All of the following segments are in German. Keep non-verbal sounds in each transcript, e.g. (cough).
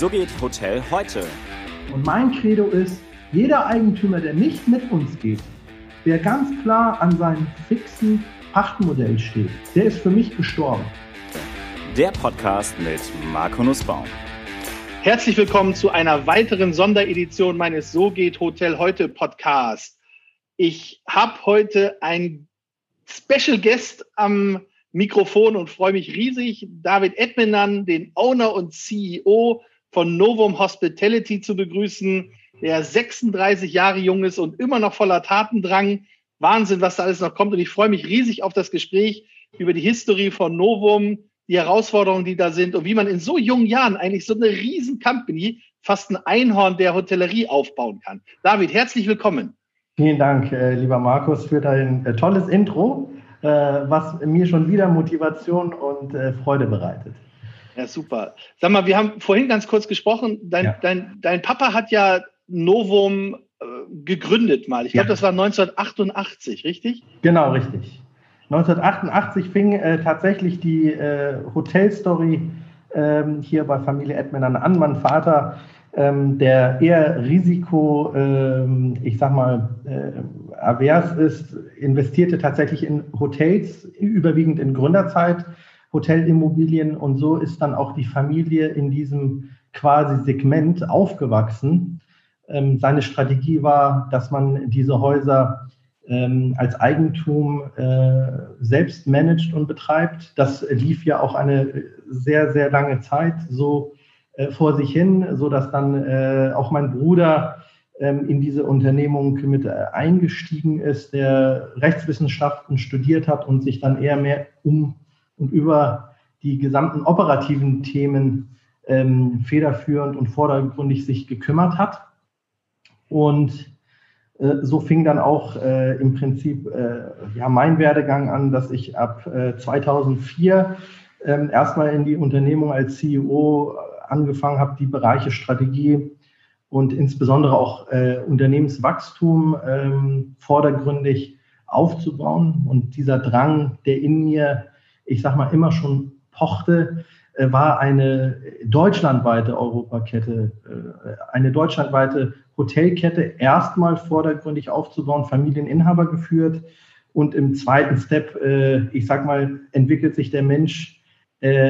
So geht Hotel heute. Und mein Credo ist, jeder Eigentümer, der nicht mit uns geht, der ganz klar an seinem fixen Pachtmodell steht, der ist für mich gestorben. Der Podcast mit Marco Nussbaum. Herzlich willkommen zu einer weiteren Sonderedition meines So geht Hotel heute Podcast. Ich habe heute einen Special Guest am Mikrofon und freue mich riesig, David Edmenan, den Owner und CEO von Novum Hospitality zu begrüßen, der 36 Jahre jung ist und immer noch voller Tatendrang. Wahnsinn, was da alles noch kommt. Und ich freue mich riesig auf das Gespräch über die Historie von Novum, die Herausforderungen, die da sind und wie man in so jungen Jahren eigentlich so eine riesen Company, fast ein Einhorn der Hotellerie aufbauen kann. David, herzlich willkommen. Vielen Dank, äh, lieber Markus, für dein äh, tolles Intro, äh, was mir schon wieder Motivation und Freude bereitet. Ja, super. Sag mal, wir haben vorhin ganz kurz gesprochen. Dein, ja. dein, dein Papa hat ja Novum äh, gegründet mal. Ich glaube, ja. das war 1988, richtig? Genau, richtig. 1988 fing äh, tatsächlich die äh, Hotelstory ähm, hier bei Familie Edmund an. Mein Vater, ähm, der eher Risiko, ähm, ich sag mal, äh, avers ist, investierte tatsächlich in Hotels, überwiegend in Gründerzeit Hotelimmobilien und so ist dann auch die Familie in diesem quasi Segment aufgewachsen. Ähm, seine Strategie war, dass man diese Häuser ähm, als Eigentum äh, selbst managt und betreibt. Das lief ja auch eine sehr, sehr lange Zeit so äh, vor sich hin, so dass dann äh, auch mein Bruder ähm, in diese Unternehmung mit äh, eingestiegen ist, der Rechtswissenschaften studiert hat und sich dann eher mehr um und über die gesamten operativen Themen ähm, federführend und vordergründig sich gekümmert hat. Und äh, so fing dann auch äh, im Prinzip äh, ja, mein Werdegang an, dass ich ab 2004 äh, ähm, erstmal in die Unternehmung als CEO angefangen habe, die Bereiche Strategie und insbesondere auch äh, Unternehmenswachstum ähm, vordergründig aufzubauen. Und dieser Drang, der in mir ich sag mal, immer schon pochte, äh, war eine deutschlandweite Europakette, äh, eine deutschlandweite Hotelkette erstmal vordergründig aufzubauen, Familieninhaber geführt. Und im zweiten Step, äh, ich sag mal, entwickelt sich der Mensch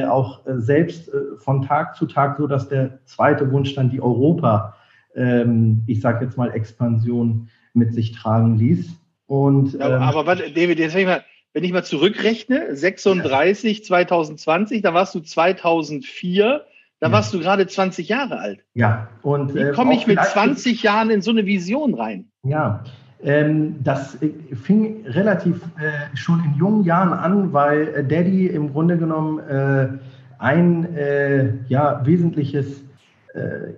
auch selbst von Tag zu Tag, so dass der zweite Wunsch dann die Europa, ähm, ich sag jetzt mal, Expansion mit sich tragen ließ. Und, ähm, aber warte, David, jetzt mal, wenn ich mal zurückrechne, 36, ja. 2020, da warst du 2004, da ja. warst du gerade 20 Jahre alt. Ja, und. Wie äh, komme ich mit 20 Jahren in so eine Vision rein? Ja, ähm, das äh, fing relativ äh, schon in jungen Jahren an, weil äh, Daddy im Grunde genommen äh, ein äh, ja, wesentliches,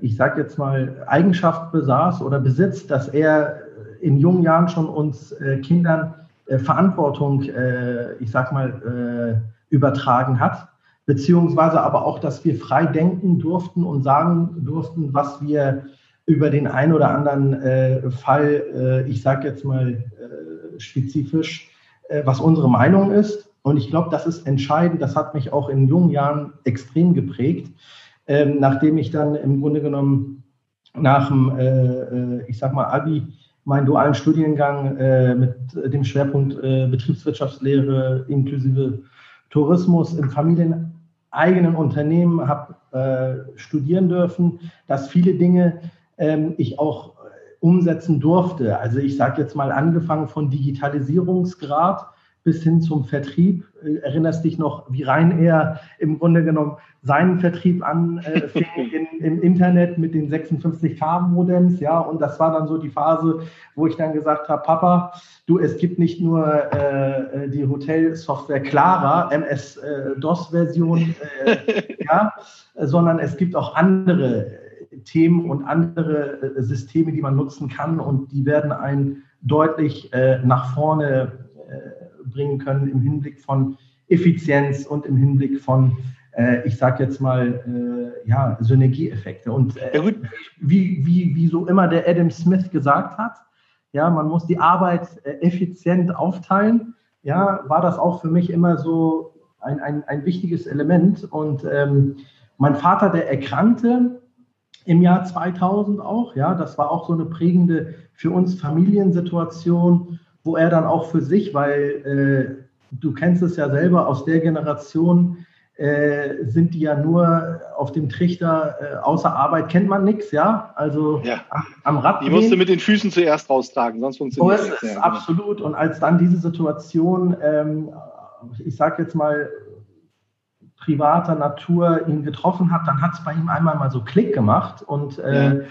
ich sage jetzt mal, Eigenschaft besaß oder besitzt, dass er in jungen Jahren schon uns Kindern äh, Verantwortung, äh, ich sag mal, äh, übertragen hat, beziehungsweise aber auch, dass wir frei denken durften und sagen durften, was wir über den einen oder anderen äh, Fall, äh, ich sage jetzt mal spezifisch, was unsere Meinung ist. Und ich glaube, das ist entscheidend. Das hat mich auch in jungen Jahren extrem geprägt, ähm, nachdem ich dann im Grunde genommen nach dem, ich sag mal, Abi meinen dualen Studiengang äh, mit dem Schwerpunkt äh, Betriebswirtschaftslehre inklusive Tourismus im familieneigenen Unternehmen habe äh, studieren dürfen, dass viele Dinge ähm, ich auch umsetzen durfte. Also ich sage jetzt mal angefangen von Digitalisierungsgrad bis hin zum Vertrieb. Äh, erinnerst dich noch, wie Ryanair im Grunde genommen seinen Vertrieb anfing (laughs) äh, im Internet mit den 56K-Modems, ja, und das war dann so die Phase, wo ich dann gesagt habe, Papa, du, es gibt nicht nur äh, die Hotelsoftware Clara, MS-DOS-Version, äh, (laughs) ja, sondern es gibt auch andere Themen und andere Systeme, die man nutzen kann und die werden einen deutlich äh, nach vorne bringen können im Hinblick von Effizienz und im Hinblick von, äh, ich sage jetzt mal, äh, ja, Synergieeffekte. Und äh, wie, wie, wie so immer der Adam Smith gesagt hat, ja, man muss die Arbeit äh, effizient aufteilen. Ja, war das auch für mich immer so ein, ein, ein wichtiges Element. Und ähm, mein Vater, der erkrankte im Jahr 2000 auch. Ja, das war auch so eine prägende für uns Familiensituation, wo er dann auch für sich, weil äh, du kennst es ja selber aus der Generation, äh, sind die ja nur auf dem Trichter, äh, außer Arbeit kennt man nichts, ja? Also ja. Am, Rad. Die musst du mit den Füßen zuerst raustragen, sonst funktioniert es nicht. Ja, genau. absolut. Und als dann diese Situation, ähm, ich sag jetzt mal, privater Natur ihn getroffen hat, dann hat es bei ihm einmal mal so Klick gemacht und äh, ja.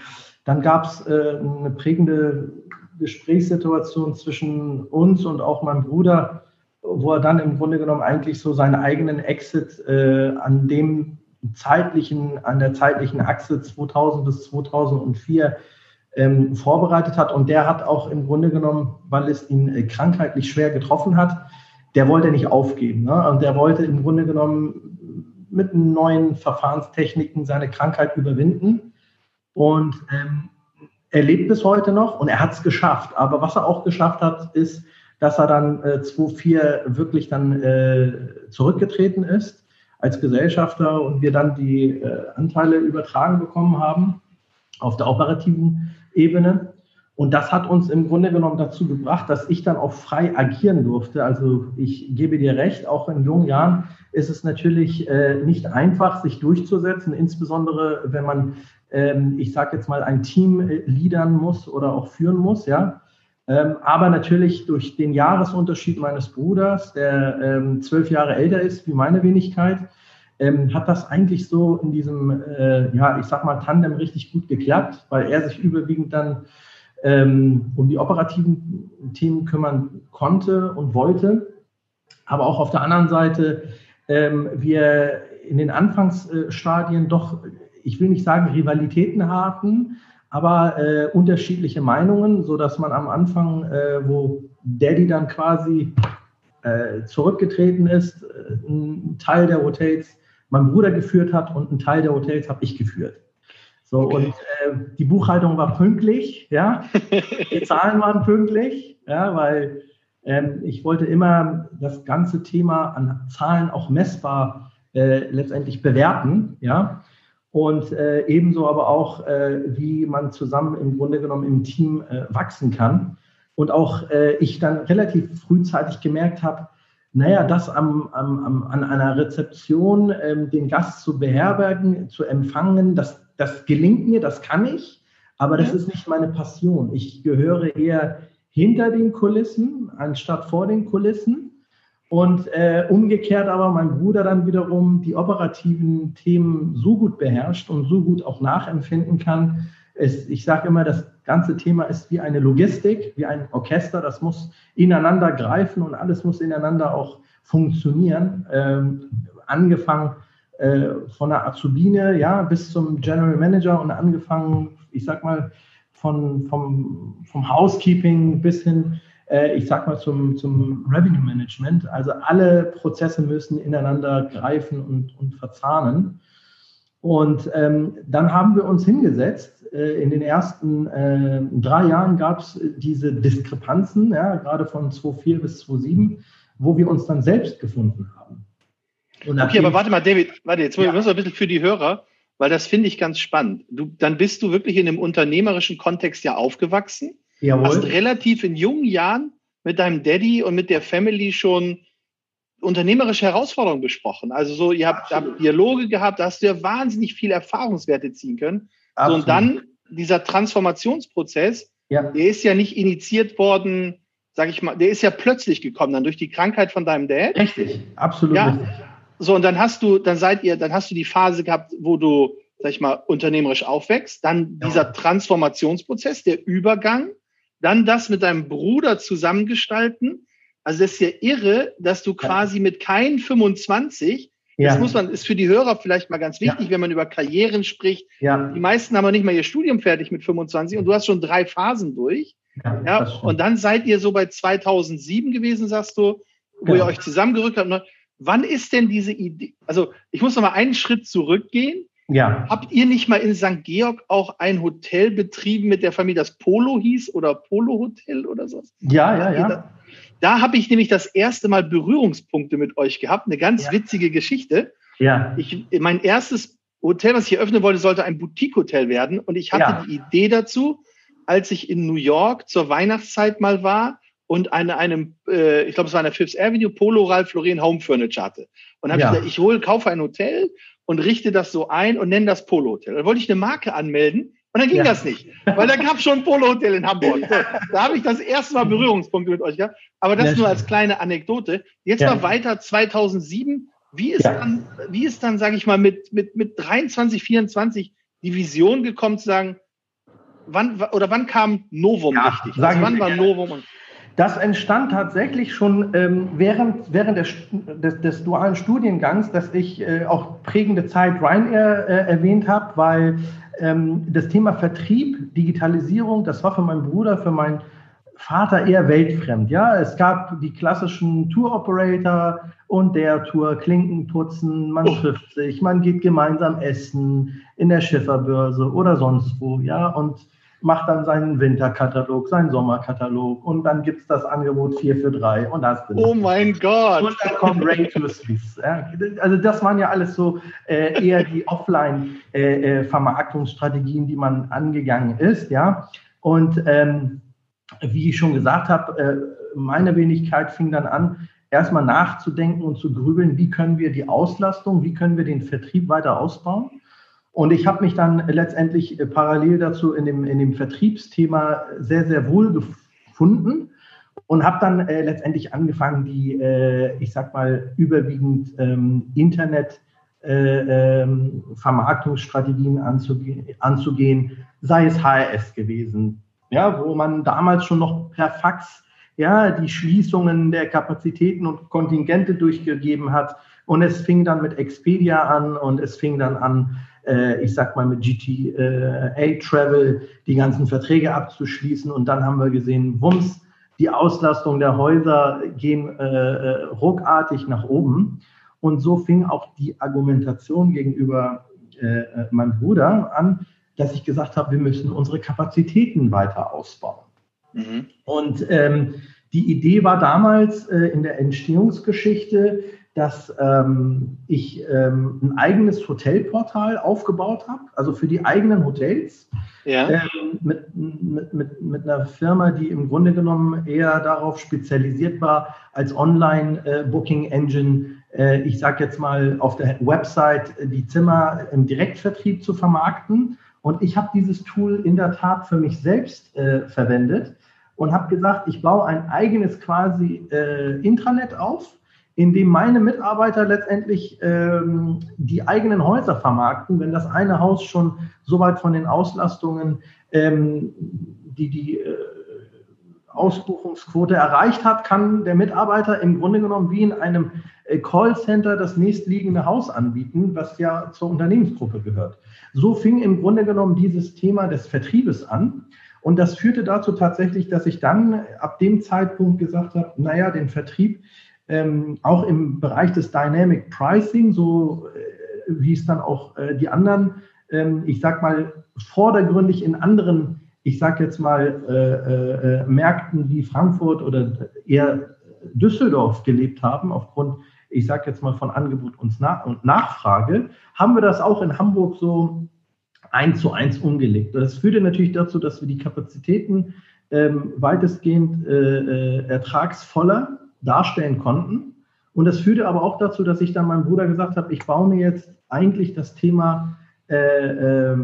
dann gab es äh, eine prägende Gesprächssituation zwischen uns und auch meinem Bruder, wo er dann im Grunde genommen eigentlich so seinen eigenen Exit äh, an dem zeitlichen, an der zeitlichen Achse 2000 bis 2004 ähm, vorbereitet hat. Und der hat auch im Grunde genommen, weil es ihn äh, krankheitlich schwer getroffen hat, der wollte nicht aufgeben. Ne? Und der wollte im Grunde genommen mit neuen Verfahrenstechniken seine Krankheit überwinden. Und ähm, er lebt bis heute noch und er hat es geschafft. Aber was er auch geschafft hat, ist, dass er dann äh, 2004 wirklich dann äh, zurückgetreten ist als Gesellschafter und wir dann die äh, Anteile übertragen bekommen haben auf der operativen Ebene. Und das hat uns im Grunde genommen dazu gebracht, dass ich dann auch frei agieren durfte. Also ich gebe dir recht, auch in jungen Jahren ist es natürlich äh, nicht einfach, sich durchzusetzen, insbesondere wenn man, ich sage jetzt mal, ein Team äh, liedern muss oder auch führen muss, ja. Ähm, aber natürlich durch den Jahresunterschied meines Bruders, der ähm, zwölf Jahre älter ist wie meine Wenigkeit, ähm, hat das eigentlich so in diesem, äh, ja, ich sag mal, Tandem richtig gut geklappt, weil er sich überwiegend dann ähm, um die operativen Themen kümmern konnte und wollte. Aber auch auf der anderen Seite ähm, wir in den Anfangsstadien doch, ich will nicht sagen Rivalitäten hatten, aber äh, unterschiedliche Meinungen, so dass man am Anfang, äh, wo Daddy dann quasi äh, zurückgetreten ist, äh, ein Teil der Hotels mein Bruder geführt hat und ein Teil der Hotels habe ich geführt. So okay. und äh, die Buchhaltung war pünktlich, ja, (laughs) die Zahlen waren pünktlich, ja, weil ähm, ich wollte immer das ganze Thema an Zahlen auch messbar äh, letztendlich bewerten, ja und äh, ebenso aber auch, äh, wie man zusammen im Grunde genommen im Team äh, wachsen kann. Und auch äh, ich dann relativ frühzeitig gemerkt habe, naja, das am, am, am, an einer Rezeption ähm, den Gast zu beherbergen, zu empfangen, das, das gelingt mir, das kann ich, aber das ja. ist nicht meine Passion. Ich gehöre eher hinter den Kulissen anstatt vor den Kulissen. Und äh, umgekehrt aber mein Bruder dann wiederum die operativen Themen so gut beherrscht und so gut auch nachempfinden kann. Es, ich sage immer, das ganze Thema ist wie eine Logistik, wie ein Orchester. Das muss ineinander greifen und alles muss ineinander auch funktionieren. Ähm, angefangen äh, von der Azubine ja, bis zum General Manager und angefangen, ich sag mal, von, vom, vom Housekeeping bis hin ich sag mal, zum, zum Revenue Management. Also alle Prozesse müssen ineinander greifen und, und verzahnen. Und ähm, dann haben wir uns hingesetzt. Äh, in den ersten äh, drei Jahren gab es diese Diskrepanzen, ja, gerade von 2004 bis 2007, wo wir uns dann selbst gefunden haben. okay, aber warte mal, David, warte, jetzt ja. müssen wir ein bisschen für die Hörer, weil das finde ich ganz spannend. Du, dann bist du wirklich in einem unternehmerischen Kontext ja aufgewachsen Jawohl. Hast relativ in jungen Jahren mit deinem Daddy und mit der Family schon unternehmerische Herausforderungen besprochen. Also so, ihr habt, habt Dialoge gehabt, da hast du ja wahnsinnig viel Erfahrungswerte ziehen können. So, und dann dieser Transformationsprozess, ja. der ist ja nicht initiiert worden, sag ich mal, der ist ja plötzlich gekommen, dann durch die Krankheit von deinem Dad. Richtig, absolut ja. richtig. So, und dann hast du, dann seid ihr, dann hast du die Phase gehabt, wo du, sag ich mal, unternehmerisch aufwächst, dann dieser ja. Transformationsprozess, der Übergang dann das mit deinem Bruder zusammengestalten. Also das ist ja irre, dass du quasi mit keinen 25, ja. das muss man, ist für die Hörer vielleicht mal ganz wichtig, ja. wenn man über Karrieren spricht. Ja. Die meisten haben ja nicht mal ihr Studium fertig mit 25 und du hast schon drei Phasen durch. Ja, ja und dann seid ihr so bei 2007 gewesen, sagst du, wo genau. ihr euch zusammengerückt habt. Wann ist denn diese Idee? Also ich muss noch mal einen Schritt zurückgehen. Ja. Habt ihr nicht mal in St. Georg auch ein Hotel betrieben mit der Familie, das Polo hieß oder Polo Hotel oder so? Ja, ja, ja. Da, da habe ich nämlich das erste Mal Berührungspunkte mit euch gehabt. Eine ganz ja. witzige Geschichte. Ja. Ich, mein erstes Hotel, was ich eröffnen wollte, sollte ein Boutique-Hotel werden. Und ich hatte ja. die Idee dazu, als ich in New York zur Weihnachtszeit mal war und an einem, äh, ich glaube, es war an der Fifth Avenue, Polo Ralph Lauren Home Furniture hatte. Und habe ja. ich gesagt, ich hole, kaufe ein Hotel und richte das so ein und nenne das Polo Hotel. Dann wollte ich eine Marke anmelden und dann ging ja. das nicht, weil da gab es schon ein Polo Hotel in Hamburg. So, da habe ich das erste Mal Berührungspunkte mit euch gehabt. Aber das ja, nur als kleine Anekdote. Jetzt ja. mal weiter 2007. Wie ist dann, wie ist dann, sage ich mal, mit, mit, mit 23, 24 die Vision gekommen zu sagen, wann oder wann kam Novum richtig? Also wann war Novum? Das entstand tatsächlich schon ähm, während, während des, des, des, dualen Studiengangs, dass ich äh, auch prägende Zeit Ryanair äh, erwähnt habe, weil ähm, das Thema Vertrieb, Digitalisierung, das war für meinen Bruder, für meinen Vater eher weltfremd. Ja, es gab die klassischen Tour-Operator und der Tour Klinken putzen, man oh. trifft sich, man geht gemeinsam essen in der Schifferbörse oder sonst wo. Ja, und macht dann seinen Winterkatalog, seinen Sommerkatalog und dann gibt es das Angebot 4 für 3 und das Oh mein Gott! Und dann kommt Rain to Swiss. Ja, also das waren ja alles so äh, eher die Offline-Vermarktungsstrategien, äh, äh die man angegangen ist, ja. Und ähm, wie ich schon gesagt habe, äh, meine Wenigkeit fing dann an, erstmal nachzudenken und zu grübeln, wie können wir die Auslastung, wie können wir den Vertrieb weiter ausbauen. Und ich habe mich dann letztendlich äh, parallel dazu in dem, in dem Vertriebsthema sehr, sehr wohl gefunden und habe dann äh, letztendlich angefangen, die, äh, ich sag mal, überwiegend ähm, Internet- äh, ähm, Vermarktungsstrategien anzugehen, anzugehen, sei es HRS gewesen, ja, wo man damals schon noch per Fax ja, die Schließungen der Kapazitäten und Kontingente durchgegeben hat. Und es fing dann mit Expedia an und es fing dann an, äh, ich sag mal, mit GTA Travel die ganzen Verträge abzuschließen. Und dann haben wir gesehen, wumms, die Auslastung der Häuser gehen äh, äh, ruckartig nach oben. Und so fing auch die Argumentation gegenüber äh, äh, meinem Bruder an, dass ich gesagt habe, wir müssen unsere Kapazitäten weiter ausbauen. Mhm. Und ähm, die Idee war damals äh, in der Entstehungsgeschichte, dass ähm, ich ähm, ein eigenes Hotelportal aufgebaut habe, also für die eigenen Hotels, ja. ähm, mit, mit, mit, mit einer Firma, die im Grunde genommen eher darauf spezialisiert war, als Online-Booking-Engine, äh, ich sage jetzt mal, auf der Website die Zimmer im Direktvertrieb zu vermarkten. Und ich habe dieses Tool in der Tat für mich selbst äh, verwendet und habe gesagt, ich baue ein eigenes quasi äh, Intranet auf in dem meine Mitarbeiter letztendlich ähm, die eigenen Häuser vermarkten, wenn das eine Haus schon so weit von den Auslastungen ähm, die, die äh, Ausbuchungsquote erreicht hat, kann der Mitarbeiter im Grunde genommen wie in einem äh, Callcenter das nächstliegende Haus anbieten, was ja zur Unternehmensgruppe gehört. So fing im Grunde genommen dieses Thema des Vertriebes an. Und das führte dazu tatsächlich, dass ich dann ab dem Zeitpunkt gesagt habe, naja, den Vertrieb ähm, auch im Bereich des Dynamic Pricing, so äh, wie es dann auch äh, die anderen, ähm, ich sag mal, vordergründig in anderen, ich sag jetzt mal, äh, äh, Märkten wie Frankfurt oder eher Düsseldorf gelebt haben, aufgrund, ich sag jetzt mal, von Angebot und, Nach und Nachfrage, haben wir das auch in Hamburg so eins zu eins umgelegt. Das führte natürlich dazu, dass wir die Kapazitäten ähm, weitestgehend äh, äh, ertragsvoller darstellen konnten. Und das führte aber auch dazu, dass ich dann meinem Bruder gesagt habe, ich baue mir jetzt eigentlich das Thema äh, äh,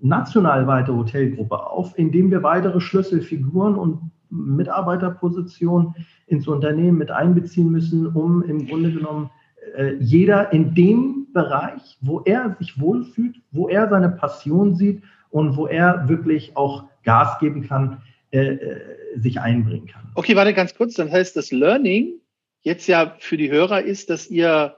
national weite Hotelgruppe auf, indem wir weitere Schlüsselfiguren und Mitarbeiterpositionen ins Unternehmen mit einbeziehen müssen, um im Grunde genommen äh, jeder in dem Bereich, wo er sich wohlfühlt, wo er seine Passion sieht und wo er wirklich auch Gas geben kann, äh, äh, sich einbringen kann. Okay, warte ganz kurz. Dann heißt das Learning jetzt ja für die Hörer ist, dass ihr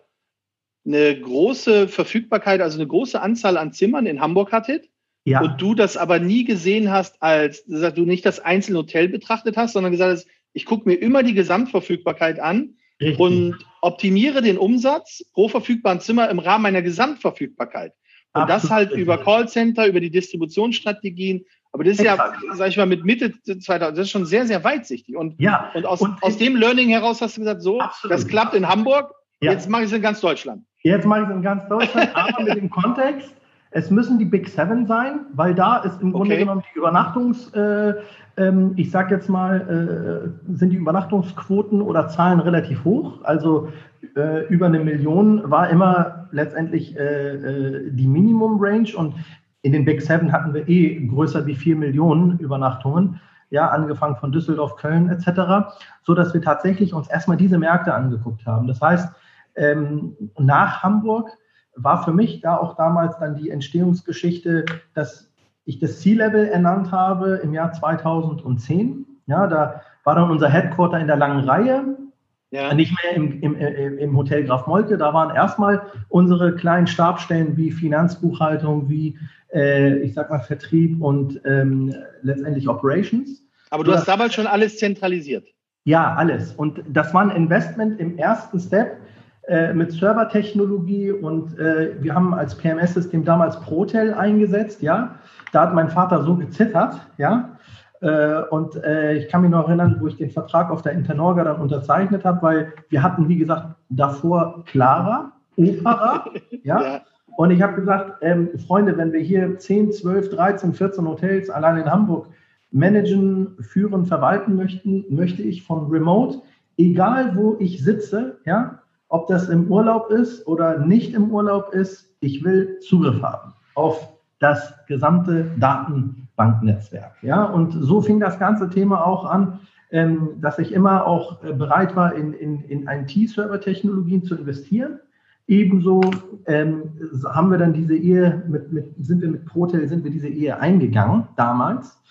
eine große Verfügbarkeit, also eine große Anzahl an Zimmern in Hamburg hattet. Ja. Und du das aber nie gesehen hast, als du nicht das einzelne Hotel betrachtet hast, sondern gesagt hast, ich gucke mir immer die Gesamtverfügbarkeit an Richtig. und optimiere den Umsatz pro verfügbaren Zimmer im Rahmen meiner Gesamtverfügbarkeit. Und Absolut. das halt über Callcenter, über die Distributionsstrategien, aber das ist Exakt. ja, sag ich mal, mit Mitte 2000, das ist schon sehr, sehr weitsichtig. Und, ja. und, aus, und aus dem Learning heraus hast du gesagt, so, Absolut. das klappt in Hamburg, ja. jetzt mache ich es in ganz Deutschland. Jetzt mache ich es in ganz Deutschland, (laughs) aber mit dem Kontext, Es müssen die Big Seven sein, weil da ist im Grunde genommen die Übernachtungs, äh, ähm, ich sag jetzt mal, äh, sind die Übernachtungsquoten oder Zahlen relativ hoch. Also äh, über eine Million war immer letztendlich äh, äh, die Minimum Range und in den Big Seven hatten wir eh größer wie vier Millionen Übernachtungen ja, angefangen von Düsseldorf, Köln etc., so dass wir tatsächlich uns erstmal diese Märkte angeguckt haben. Das heißt, ähm, nach Hamburg war für mich da auch damals dann die Entstehungsgeschichte, dass ich das C-Level ernannt habe im Jahr 2010. Ja, da war dann unser Headquarter in der langen Reihe, ja. nicht mehr im, im, im Hotel Graf Molke. Da waren erstmal unsere kleinen Stabstellen wie Finanzbuchhaltung, wie äh, ich sag mal Vertrieb und ähm, letztendlich Operations. Aber du hast damals schon alles zentralisiert. Ja, alles. Und das war ein Investment im ersten Step äh, mit Servertechnologie und äh, wir haben als PMS-System damals Protel eingesetzt, ja. Da hat mein Vater so gezittert, ja. Äh, und äh, ich kann mich noch erinnern, wo ich den Vertrag auf der Internorga dann unterzeichnet habe, weil wir hatten, wie gesagt, davor Clara, Opera, (laughs) ja. ja. Und ich habe gesagt, ähm, Freunde, wenn wir hier 10, 12, 13, 14 Hotels allein in Hamburg managen, führen, verwalten möchten, möchte ich von Remote, egal wo ich sitze, ja, ob das im Urlaub ist oder nicht im Urlaub ist, ich will Zugriff haben auf das gesamte Datenbanknetzwerk. Ja, und so fing das ganze Thema auch an, ähm, dass ich immer auch äh, bereit war, in, in, in IT-Server-Technologien zu investieren. Ebenso ähm, haben wir dann diese Ehe mit, mit, sind wir mit Protel, sind wir diese Ehe eingegangen damals,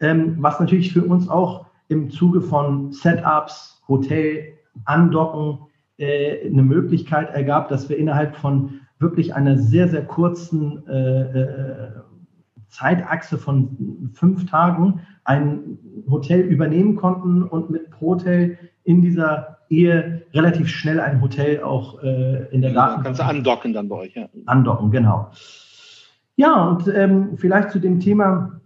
ähm, was natürlich für uns auch im Zuge von Setups, Hotel, Andocken äh, eine Möglichkeit ergab, dass wir innerhalb von wirklich einer sehr, sehr kurzen äh, äh, Zeitachse von fünf Tagen ein Hotel übernehmen konnten und mit Protel in dieser Ehe relativ schnell ein Hotel auch äh, in der ja, Daten. Kannst du andocken dann bei euch, ja. Andocken, genau. Ja, und ähm, vielleicht zu dem Thema,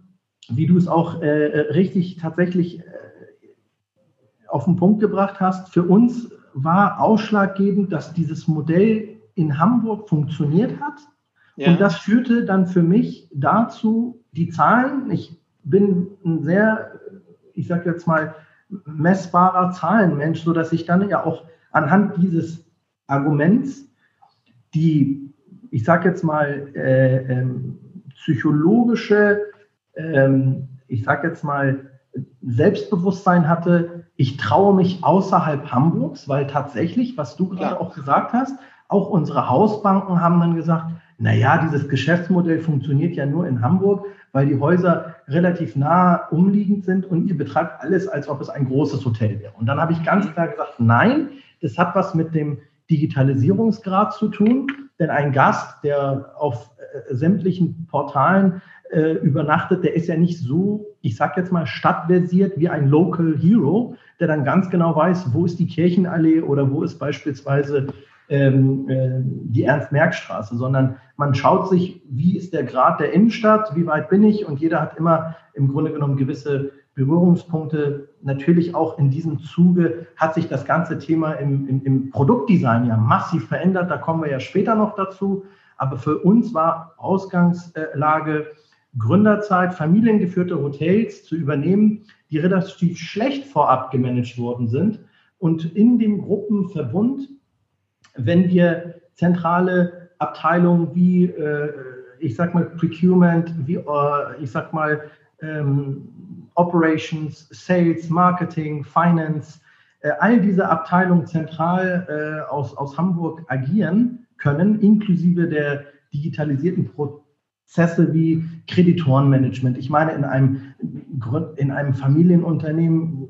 wie du es auch äh, richtig tatsächlich äh, auf den Punkt gebracht hast. Für uns war ausschlaggebend, dass dieses Modell in Hamburg funktioniert hat. Ja. Und das führte dann für mich dazu, die Zahlen, ich bin ein sehr, ich sage jetzt mal, messbarer Zahlenmensch, so dass ich dann ja auch anhand dieses Arguments die, ich sage jetzt mal, äh, ähm, psychologische, ähm, ich sage jetzt mal, Selbstbewusstsein hatte, ich traue mich außerhalb Hamburgs, weil tatsächlich, was du gerade ja. auch gesagt hast, auch unsere Hausbanken haben dann gesagt, naja, dieses Geschäftsmodell funktioniert ja nur in Hamburg, weil die Häuser relativ nah umliegend sind und ihr betreibt alles, als ob es ein großes Hotel wäre. Und dann habe ich ganz mhm. klar gesagt, nein, das hat was mit dem Digitalisierungsgrad zu tun, denn ein Gast, der auf äh, sämtlichen Portalen äh, übernachtet, der ist ja nicht so, ich sag jetzt mal, stadtversiert wie ein Local Hero, der dann ganz genau weiß, wo ist die Kirchenallee oder wo ist beispielsweise die Ernst-Merck-Straße, sondern man schaut sich, wie ist der Grad der Innenstadt, wie weit bin ich und jeder hat immer im Grunde genommen gewisse Berührungspunkte. Natürlich auch in diesem Zuge hat sich das ganze Thema im, im, im Produktdesign ja massiv verändert, da kommen wir ja später noch dazu. Aber für uns war Ausgangslage Gründerzeit, familiengeführte Hotels zu übernehmen, die relativ schlecht vorab gemanagt worden sind und in dem Gruppenverbund wenn wir zentrale Abteilungen wie, äh, ich sag mal, Procurement, wie, äh, ich sag mal, ähm, Operations, Sales, Marketing, Finance, äh, all diese Abteilungen zentral äh, aus, aus Hamburg agieren können, inklusive der digitalisierten Prozesse wie Kreditorenmanagement. Ich meine, in einem, in einem Familienunternehmen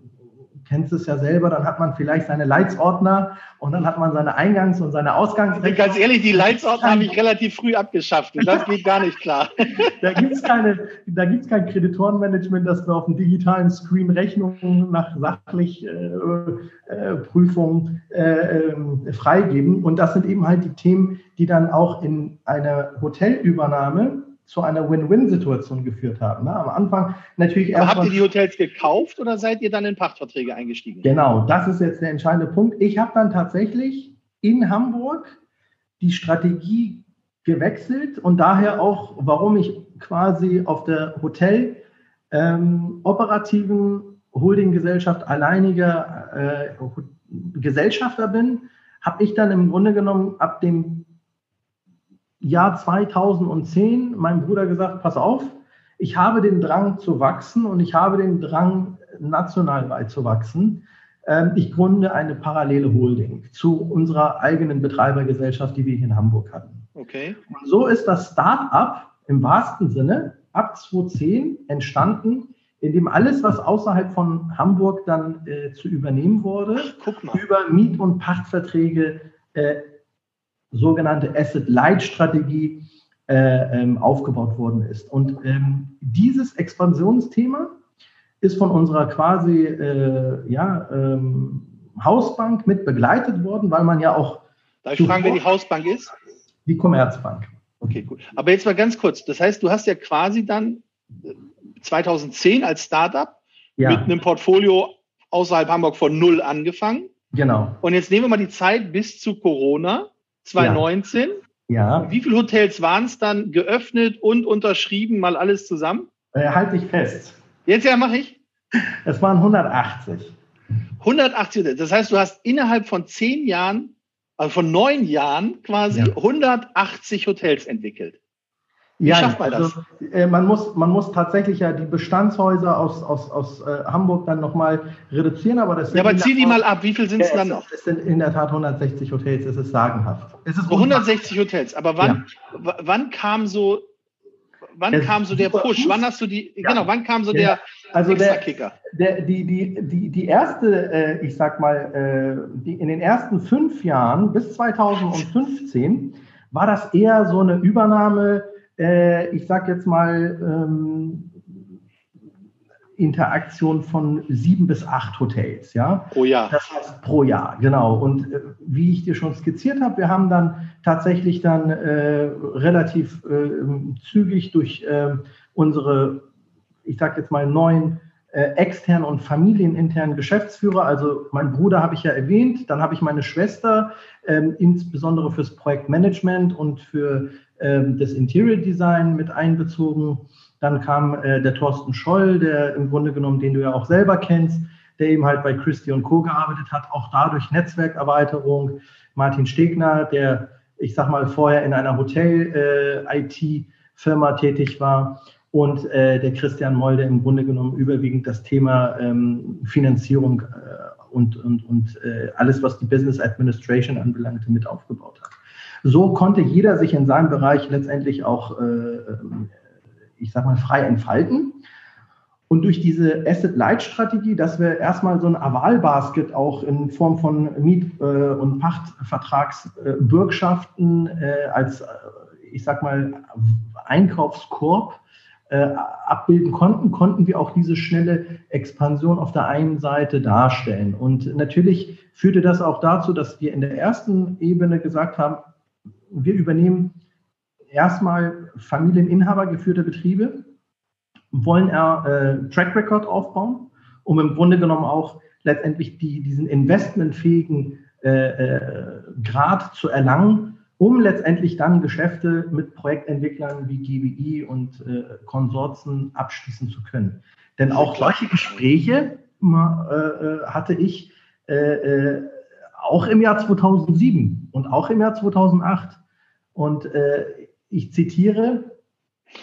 kennst es ja selber, dann hat man vielleicht seine Leitsordner und dann hat man seine Eingangs- und seine Ausgangsrechte. Ganz ehrlich, die Leitsordner habe ich relativ früh abgeschafft und das geht gar nicht klar. (laughs) da gibt es keine, da gibt's kein Kreditorenmanagement, das wir auf dem digitalen Screen Rechnungen nach sachlich äh, äh, Prüfung äh, ähm, freigeben. Und das sind eben halt die Themen, die dann auch in einer Hotelübernahme zu einer Win-Win-Situation geführt haben. Ne? Am Anfang natürlich erst. Habt ihr die Hotels gekauft oder seid ihr dann in Pachtverträge eingestiegen? Genau, das ist jetzt der entscheidende Punkt. Ich habe dann tatsächlich in Hamburg die Strategie gewechselt und daher auch, warum ich quasi auf der Hotel ähm, operativen Holdinggesellschaft alleiniger äh, Gesellschafter bin, habe ich dann im Grunde genommen ab dem Jahr 2010 meinem Bruder gesagt, pass auf, ich habe den Drang zu wachsen und ich habe den Drang, national weit zu wachsen. Ähm, ich gründe eine parallele Holding zu unserer eigenen Betreibergesellschaft, die wir hier in Hamburg hatten. Okay. Und so ist das Start-up im wahrsten Sinne ab 2010 entstanden, in dem alles, was außerhalb von Hamburg dann äh, zu übernehmen wurde, über Miet- und Pachtverträge, äh, sogenannte Asset-Light-Strategie äh, ähm, aufgebaut worden ist. Und ähm, dieses Expansionsthema ist von unserer quasi äh, ja, ähm, Hausbank mit begleitet worden, weil man ja auch. Darf ich fragen, wer die Hausbank ist? Die Commerzbank. Okay, gut. Aber jetzt mal ganz kurz. Das heißt, du hast ja quasi dann 2010 als Startup ja. mit einem Portfolio außerhalb Hamburg von null angefangen. Genau. Und jetzt nehmen wir mal die Zeit bis zu Corona 2019. Ja. ja. Wie viele Hotels waren es dann geöffnet und unterschrieben, mal alles zusammen? Äh, halte ich fest. Jetzt ja, mache ich. Es waren 180. 180 Hotels. Das heißt, du hast innerhalb von zehn Jahren, also von neun Jahren quasi ja. 180 Hotels entwickelt. Wie ja, schafft man also, das? Äh, man, muss, man muss tatsächlich ja die Bestandshäuser aus, aus, aus äh, Hamburg dann nochmal reduzieren, aber das Ja, aber zieh die mal ab, wie viel sind es dann noch? Es sind in der Tat 160 Hotels, es ist sagenhaft. Es ist 160 Hotels, aber wann, ja. wann kam so, wann es kam so der Push? Wann hast du die, ja. genau, wann kam so der also der, Kicker? Der, die, die, die, die erste, äh, ich sag mal, äh, die, in den ersten fünf Jahren bis 2015 war das eher so eine Übernahme äh, ich sage jetzt mal, ähm, Interaktion von sieben bis acht Hotels, ja. Pro Jahr. Das heißt pro Jahr, genau. Und äh, wie ich dir schon skizziert habe, wir haben dann tatsächlich dann äh, relativ äh, zügig durch äh, unsere, ich sage jetzt mal neuen äh, externen und familieninternen Geschäftsführer. Also mein Bruder habe ich ja erwähnt, dann habe ich meine Schwester, ähm, insbesondere fürs Projektmanagement und für ähm, das Interior Design mit einbezogen. Dann kam äh, der Thorsten Scholl, der im Grunde genommen, den du ja auch selber kennst, der eben halt bei Christie und Co. gearbeitet hat, auch dadurch Netzwerkerweiterung. Martin Stegner, der, ich sag mal, vorher in einer Hotel-IT-Firma äh, tätig war. Und äh, der Christian Moll, der im Grunde genommen überwiegend das Thema ähm, Finanzierung äh, und, und, und äh, alles, was die Business Administration anbelangte, mit aufgebaut hat. So konnte jeder sich in seinem Bereich letztendlich auch, äh, ähm, ich sag mal, frei entfalten. Und durch diese Asset-Light-Strategie, dass wir erstmal so ein Aval-Basket auch in Form von Miet- äh, und Pachtvertragsbürgschaften äh, als, ich sag mal, Einkaufskorb abbilden konnten, konnten wir auch diese schnelle Expansion auf der einen Seite darstellen. Und natürlich führte das auch dazu, dass wir in der ersten Ebene gesagt haben, wir übernehmen erstmal familieninhaber geführte Betriebe, wollen äh, Track Record aufbauen, um im Grunde genommen auch letztendlich die, diesen investmentfähigen äh, äh, Grad zu erlangen, um letztendlich dann Geschäfte mit Projektentwicklern wie GBI und äh, Konsorten abschließen zu können. Denn auch solche Gespräche äh, äh, hatte ich auch im Jahr 2007 und auch im Jahr 2008. Und äh, ich zitiere,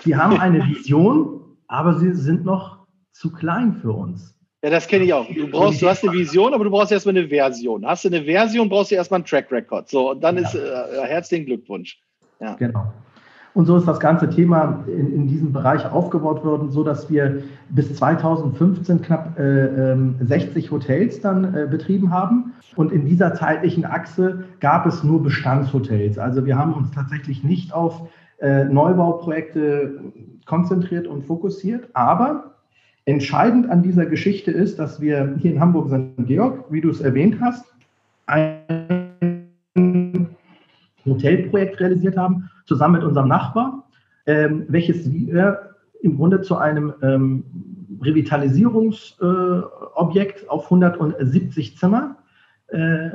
Sie haben (laughs) eine Vision, aber Sie sind noch zu klein für uns. Ja, das kenne ich auch. Du brauchst, du hast eine Vision, aber du brauchst erstmal eine Version. Hast du eine Version, brauchst du erstmal einen Track Record. So, und dann ja. ist äh, herzlichen Glückwunsch. Ja. Genau. Und so ist das ganze Thema in, in diesem Bereich aufgebaut worden, so dass wir bis 2015 knapp äh, 60 ähm, Hotels dann äh, betrieben haben. Und in dieser zeitlichen Achse gab es nur Bestandshotels. Also wir haben uns tatsächlich nicht auf äh, Neubauprojekte konzentriert und fokussiert. Aber entscheidend an dieser Geschichte ist, dass wir hier in Hamburg St. Georg, wie du es erwähnt hast, ein Hotelprojekt realisiert haben zusammen mit unserem Nachbar, ähm, welches wir im Grunde zu einem ähm, Revitalisierungsobjekt äh, auf 170 Zimmer äh,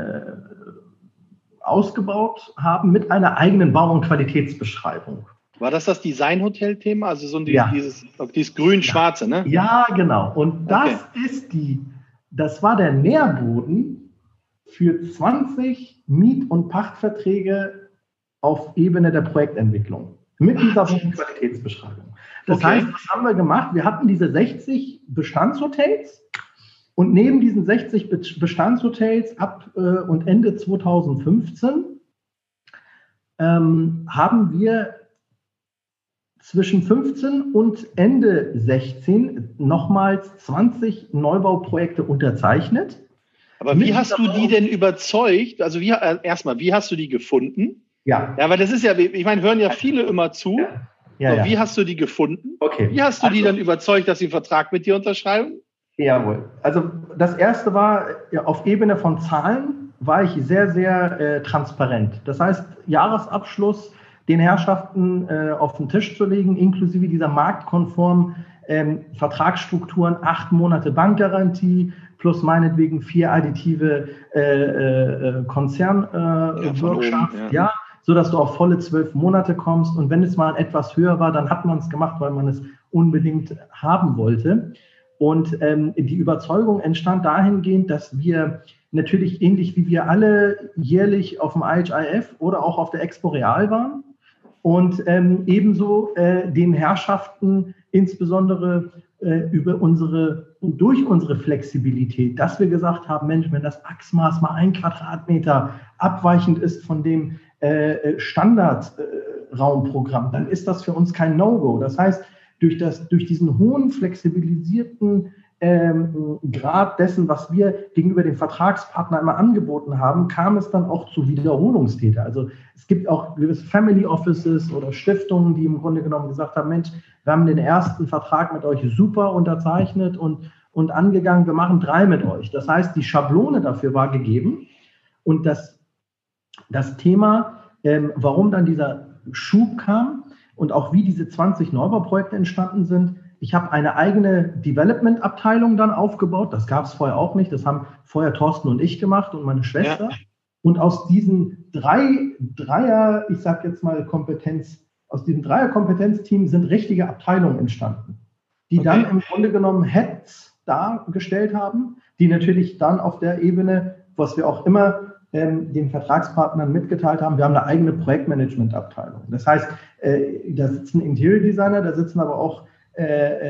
ausgebaut haben mit einer eigenen Bau- und Qualitätsbeschreibung. War das das Designhotel-Thema? Also so ein, ja. dieses, dieses grün-schwarze, ne? Ja, genau. Und das okay. ist die, das war der Nährboden für 20 Miet- und Pachtverträge auf Ebene der Projektentwicklung mit dieser Qualitätsbeschreibung. Das okay. heißt, was haben wir gemacht? Wir hatten diese 60 Bestandshotels und neben diesen 60 Bestandshotels ab äh, und Ende 2015 ähm, haben wir zwischen 15 und Ende 16 nochmals 20 Neubauprojekte unterzeichnet. Aber wie hast du die denn überzeugt? Also wie, äh, erstmal, wie hast du die gefunden? Ja. Ja, weil das ist ja, ich meine, hören ja viele immer zu. Ja. Ja, so, Wie hast du die gefunden? Okay. Wie hast du also, die dann überzeugt, dass sie einen Vertrag mit dir unterschreiben? Jawohl. Also das erste war, ja, auf Ebene von Zahlen war ich sehr, sehr äh, transparent. Das heißt, Jahresabschluss den Herrschaften äh, auf den Tisch zu legen, inklusive dieser marktkonformen ähm, Vertragsstrukturen, acht Monate Bankgarantie plus meinetwegen vier additive äh, äh, Konzernwirtschaft, äh, ja, ja. So dass du auf volle zwölf Monate kommst. Und wenn es mal etwas höher war, dann hat man es gemacht, weil man es unbedingt haben wollte. Und ähm, die Überzeugung entstand dahingehend, dass wir natürlich ähnlich wie wir alle jährlich auf dem IHIF oder auch auf der Expo Real waren und ähm, ebenso äh, den Herrschaften insbesondere äh, über unsere und durch unsere Flexibilität, dass wir gesagt haben, Mensch, wenn das Achsmaß mal ein Quadratmeter abweichend ist von dem äh, Standardraumprogramm, dann ist das für uns kein No-Go. Das heißt, durch, das, durch diesen hohen flexibilisierten ähm, Grad dessen, was wir gegenüber dem Vertragspartner immer angeboten haben, kam es dann auch zu Wiederholungstäter. Also es gibt auch gewisse Family Offices oder Stiftungen, die im Grunde genommen gesagt haben, Mensch, wir haben den ersten Vertrag mit euch super unterzeichnet und, und angegangen, wir machen drei mit euch. Das heißt, die Schablone dafür war gegeben und das, das Thema, ähm, warum dann dieser Schub kam und auch wie diese 20 Neubauprojekte entstanden sind, ich habe eine eigene Development-Abteilung dann aufgebaut. Das gab es vorher auch nicht. Das haben vorher Thorsten und ich gemacht und meine Schwester. Ja. Und aus diesen drei Dreier, ich sage jetzt mal Kompetenz, aus diesem Dreier-Kompetenzteam sind richtige Abteilungen entstanden, die okay. dann im Grunde genommen Heads dargestellt haben, die natürlich dann auf der Ebene, was wir auch immer ähm, den Vertragspartnern mitgeteilt haben, wir haben eine eigene Projektmanagement-Abteilung. Das heißt, äh, da sitzen Interior Designer, da sitzen aber auch äh,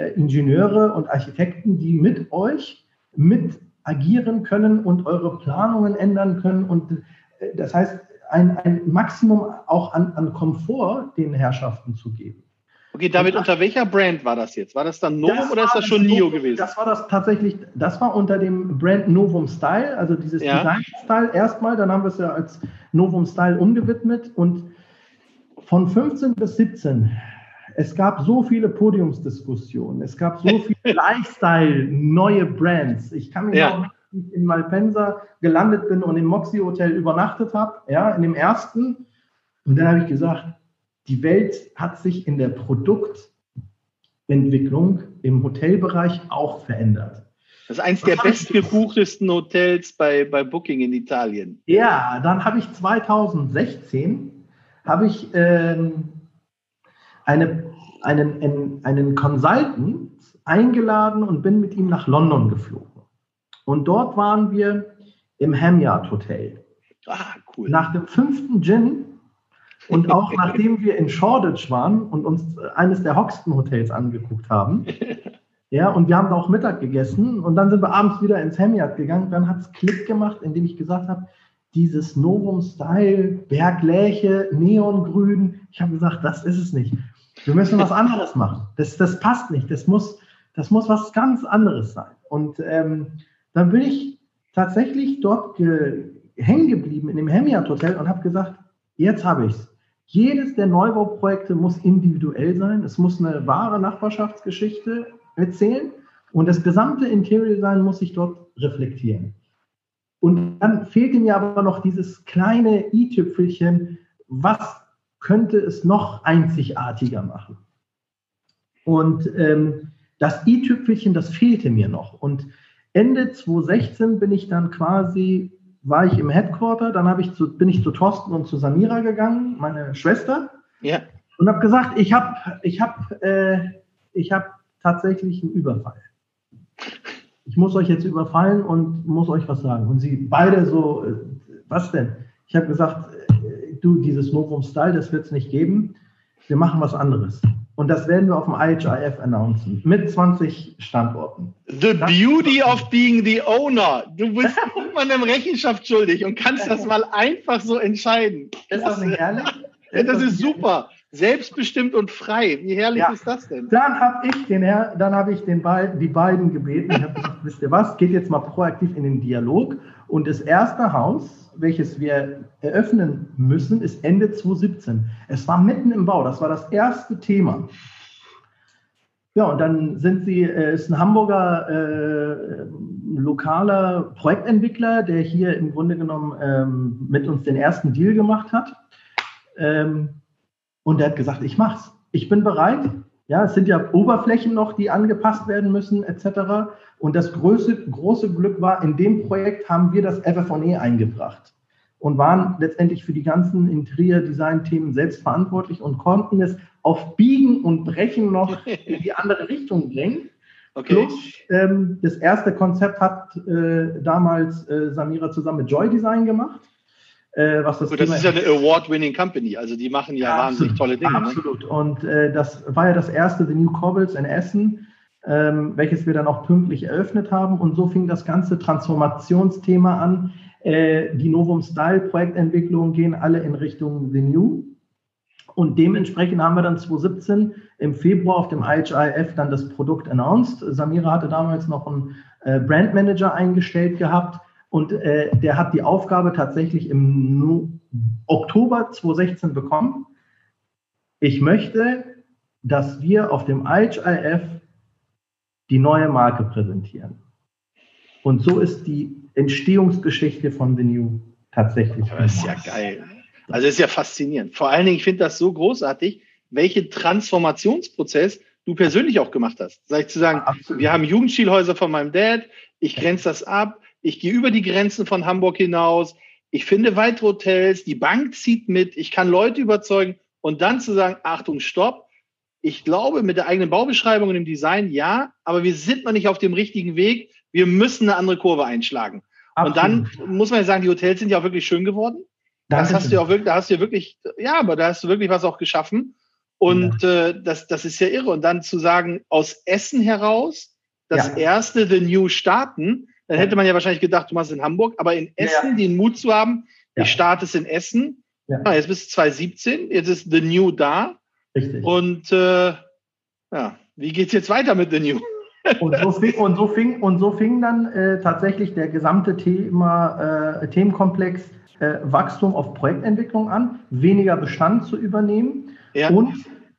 äh, Ingenieure und Architekten, die mit euch mit agieren können und eure Planungen ändern können. Und äh, das heißt, ein, ein Maximum auch an, an Komfort den Herrschaften zu geben. Okay, David, unter welcher Brand war das jetzt? War das dann Novum das oder ist das schon Nio gewesen? Das war das tatsächlich, das war unter dem Brand Novum Style, also dieses ja. Design Style erstmal, dann haben wir es ja als Novum Style umgewidmet und von 15 bis 17 es gab so viele Podiumsdiskussionen, es gab so (laughs) viele Lifestyle, neue Brands. Ich kann mich ja. auch ich in Malpensa gelandet bin und im Moxie Hotel übernachtet habe, ja, in dem ersten. Und dann habe ich gesagt, die Welt hat sich in der Produktentwicklung im Hotelbereich auch verändert. Das ist eines der bestgebuchtesten Hotels bei, bei Booking in Italien. Ja, dann habe ich 2016 habe ich ähm, eine, einen, einen, einen Consultant eingeladen und bin mit ihm nach London geflogen. Und dort waren wir im Hamyard Hotel. Ah, cool. Nach dem fünften Gin und auch nachdem wir in Shoreditch waren und uns eines der Hoxton Hotels angeguckt haben. (laughs) Ja, und wir haben da auch Mittag gegessen und dann sind wir abends wieder ins Hamyard gegangen. Dann hat es Klick gemacht, indem ich gesagt habe, dieses Novum Style, Bergläche, Neongrün. Ich habe gesagt, das ist es nicht. Wir müssen was anderes machen. Das, das passt nicht. Das muss, das muss was ganz anderes sein. Und ähm, dann bin ich tatsächlich dort ge hängen geblieben in dem Hemiat Hotel und habe gesagt, jetzt habe ich es. Jedes der Neubauprojekte muss individuell sein. Es muss eine wahre Nachbarschaftsgeschichte erzählen und das gesamte Interior Design muss sich dort reflektieren. Und dann fehlte mir aber noch dieses kleine i-Tüpfelchen, was könnte es noch einzigartiger machen. Und ähm, das i-Tüpfelchen, das fehlte mir noch. Und Ende 2016 bin ich dann quasi war ich im Headquarter, dann ich zu, bin ich zu Thorsten und zu Samira gegangen, meine Schwester, ja. und habe gesagt, ich habe ich hab, äh, hab tatsächlich einen Überfall. Ich muss euch jetzt überfallen und muss euch was sagen. Und sie beide so, äh, was denn? Ich habe gesagt, äh, du, dieses Novum Style, das wird es nicht geben. Wir machen was anderes. Und das werden wir auf dem IHIF announcen. Mit 20 Standorten. The das beauty of being the owner. Du bist (laughs) niemandem Rechenschaft schuldig und kannst das mal einfach so entscheiden. Ist das nicht ehrlich? (laughs) Ja, das ist super. Selbstbestimmt und frei. Wie herrlich ja. ist das denn? Dann habe ich den Herr, dann habe ich den Be die beiden gebeten. Ich habe gesagt, wisst ihr was? Geht jetzt mal proaktiv in den Dialog. Und das erste Haus, welches wir eröffnen müssen, ist Ende 2017. Es war mitten im Bau. Das war das erste Thema. Ja, und dann sind sie, äh, ist ein Hamburger äh, lokaler Projektentwickler, der hier im Grunde genommen ähm, mit uns den ersten Deal gemacht hat. Ähm, und der hat gesagt, ich mach's. Ich bin bereit. Ja, es sind ja Oberflächen noch, die angepasst werden müssen, etc. Und das größte, große Glück war, in dem Projekt haben wir das FFE eingebracht und waren letztendlich für die ganzen Interior-Design-Themen selbst verantwortlich und konnten es auf Biegen und Brechen noch in die andere Richtung bringen. Okay. Plus, ähm, das erste Konzept hat äh, damals äh, Samira zusammen mit Joy Design gemacht. Äh, was das, Gut, das ist ja eine Award-winning Company, also die machen ja, ja wahnsinnig tolle Dinge. Ne? Absolut. Ne? Und äh, das war ja das erste The New Cobbles in Essen, ähm, welches wir dann auch pünktlich eröffnet haben. Und so fing das ganze Transformationsthema an. Äh, die Novum Style Projektentwicklungen gehen alle in Richtung The New. Und dementsprechend haben wir dann 2017 im Februar auf dem IHIF dann das Produkt announced. Samira hatte damals noch einen äh, Brandmanager eingestellt gehabt und äh, der hat die Aufgabe tatsächlich im Oktober 2016 bekommen. Ich möchte, dass wir auf dem IHIF die neue Marke präsentieren. Und so ist die Entstehungsgeschichte von The New tatsächlich. Das ist ja geil. Also ist ja faszinierend. Vor allen Dingen, ich finde das so großartig, welchen Transformationsprozess du persönlich auch gemacht hast. Sag ich zu sagen, ja, wir haben Jugendstilhäuser von meinem Dad, ich grenze das ab, ich gehe über die Grenzen von Hamburg hinaus, ich finde weitere Hotels, die Bank zieht mit, ich kann Leute überzeugen und dann zu sagen, Achtung, stopp. Ich glaube, mit der eigenen Baubeschreibung und dem Design ja, aber wir sind noch nicht auf dem richtigen Weg. Wir müssen eine andere Kurve einschlagen. Absolut. Und dann muss man ja sagen, die Hotels sind ja auch wirklich schön geworden. Das hast du ja auch wirklich, da hast du ja wirklich, ja, aber da hast du wirklich was auch geschaffen. Und ja. äh, das, das ist ja irre. Und dann zu sagen, aus Essen heraus, das ja. erste The New starten, dann hätte man ja wahrscheinlich gedacht, du machst es in Hamburg, aber in Essen ja. den Mut zu haben, ja. ich starte es in Essen. Ja. Ah, jetzt bist du 2017, jetzt ist The New da. Richtig. Und äh, ja, wie geht es jetzt weiter mit The New? und, so fing, und, so fing, und so fing dann äh, tatsächlich der gesamte Thema, äh, Themenkomplex äh, Wachstum auf Projektentwicklung an, weniger Bestand zu übernehmen ja. und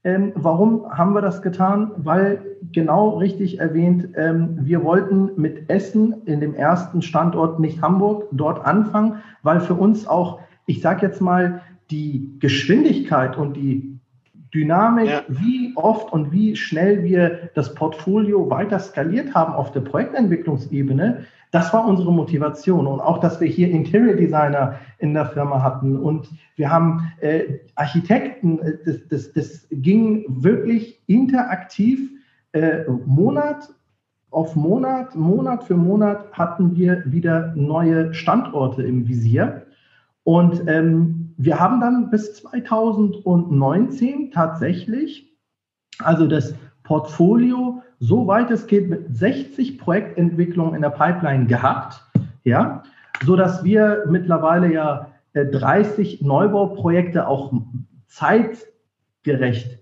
ähm, warum haben wir das getan? Weil genau richtig erwähnt, ähm, wir wollten mit Essen in dem ersten Standort nicht Hamburg dort anfangen, weil für uns auch, ich sage jetzt mal, die Geschwindigkeit und die Dynamik, ja. wie oft und wie schnell wir das Portfolio weiter skaliert haben auf der Projektentwicklungsebene, das war unsere Motivation und auch, dass wir hier Interior Designer in der Firma hatten und wir haben äh, Architekten, äh, das, das, das ging wirklich interaktiv äh, Monat auf Monat, Monat für Monat hatten wir wieder neue Standorte im Visier. Und ähm, wir haben dann bis 2019 tatsächlich, also das Portfolio so weit es geht mit 60 Projektentwicklungen in der Pipeline gehabt, ja, so wir mittlerweile ja 30 äh, Neubauprojekte auch zeitgerecht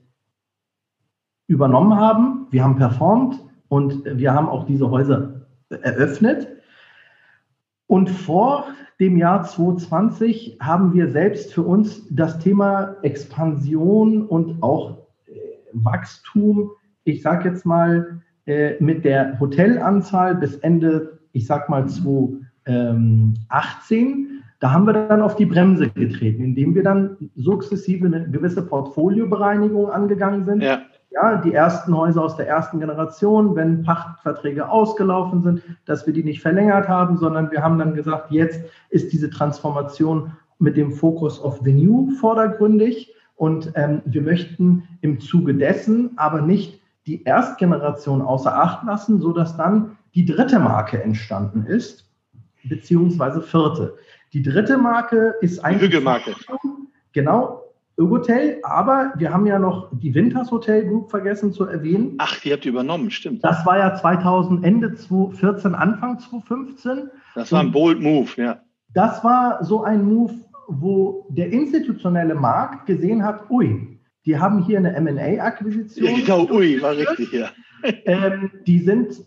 übernommen haben. Wir haben performt und wir haben auch diese Häuser eröffnet. Und vor dem Jahr 2020 haben wir selbst für uns das Thema Expansion und auch äh, Wachstum ich sage jetzt mal, äh, mit der Hotelanzahl bis Ende, ich sag mal 2018, da haben wir dann auf die Bremse getreten, indem wir dann sukzessive eine gewisse Portfoliobereinigung angegangen sind. Ja. Ja, die ersten Häuser aus der ersten Generation, wenn Pachtverträge ausgelaufen sind, dass wir die nicht verlängert haben, sondern wir haben dann gesagt, jetzt ist diese Transformation mit dem Fokus auf the new vordergründig und ähm, wir möchten im Zuge dessen aber nicht die Erstgeneration außer Acht lassen, sodass dann die dritte Marke entstanden ist, beziehungsweise vierte. Die dritte Marke ist eigentlich. Hügelmarke. Genau, Ögotel, aber wir haben ja noch die Winters Hotel Group vergessen zu erwähnen. Ach, die habt ihr übernommen, stimmt. Das war ja 2000, Ende 2014, Anfang 2015. Das war ein bold Move, ja. Das war so ein Move, wo der institutionelle Markt gesehen hat, ui, die haben hier eine M&A-Akquisition. Ja, genau, ui, war richtig, ja. Ähm, die sind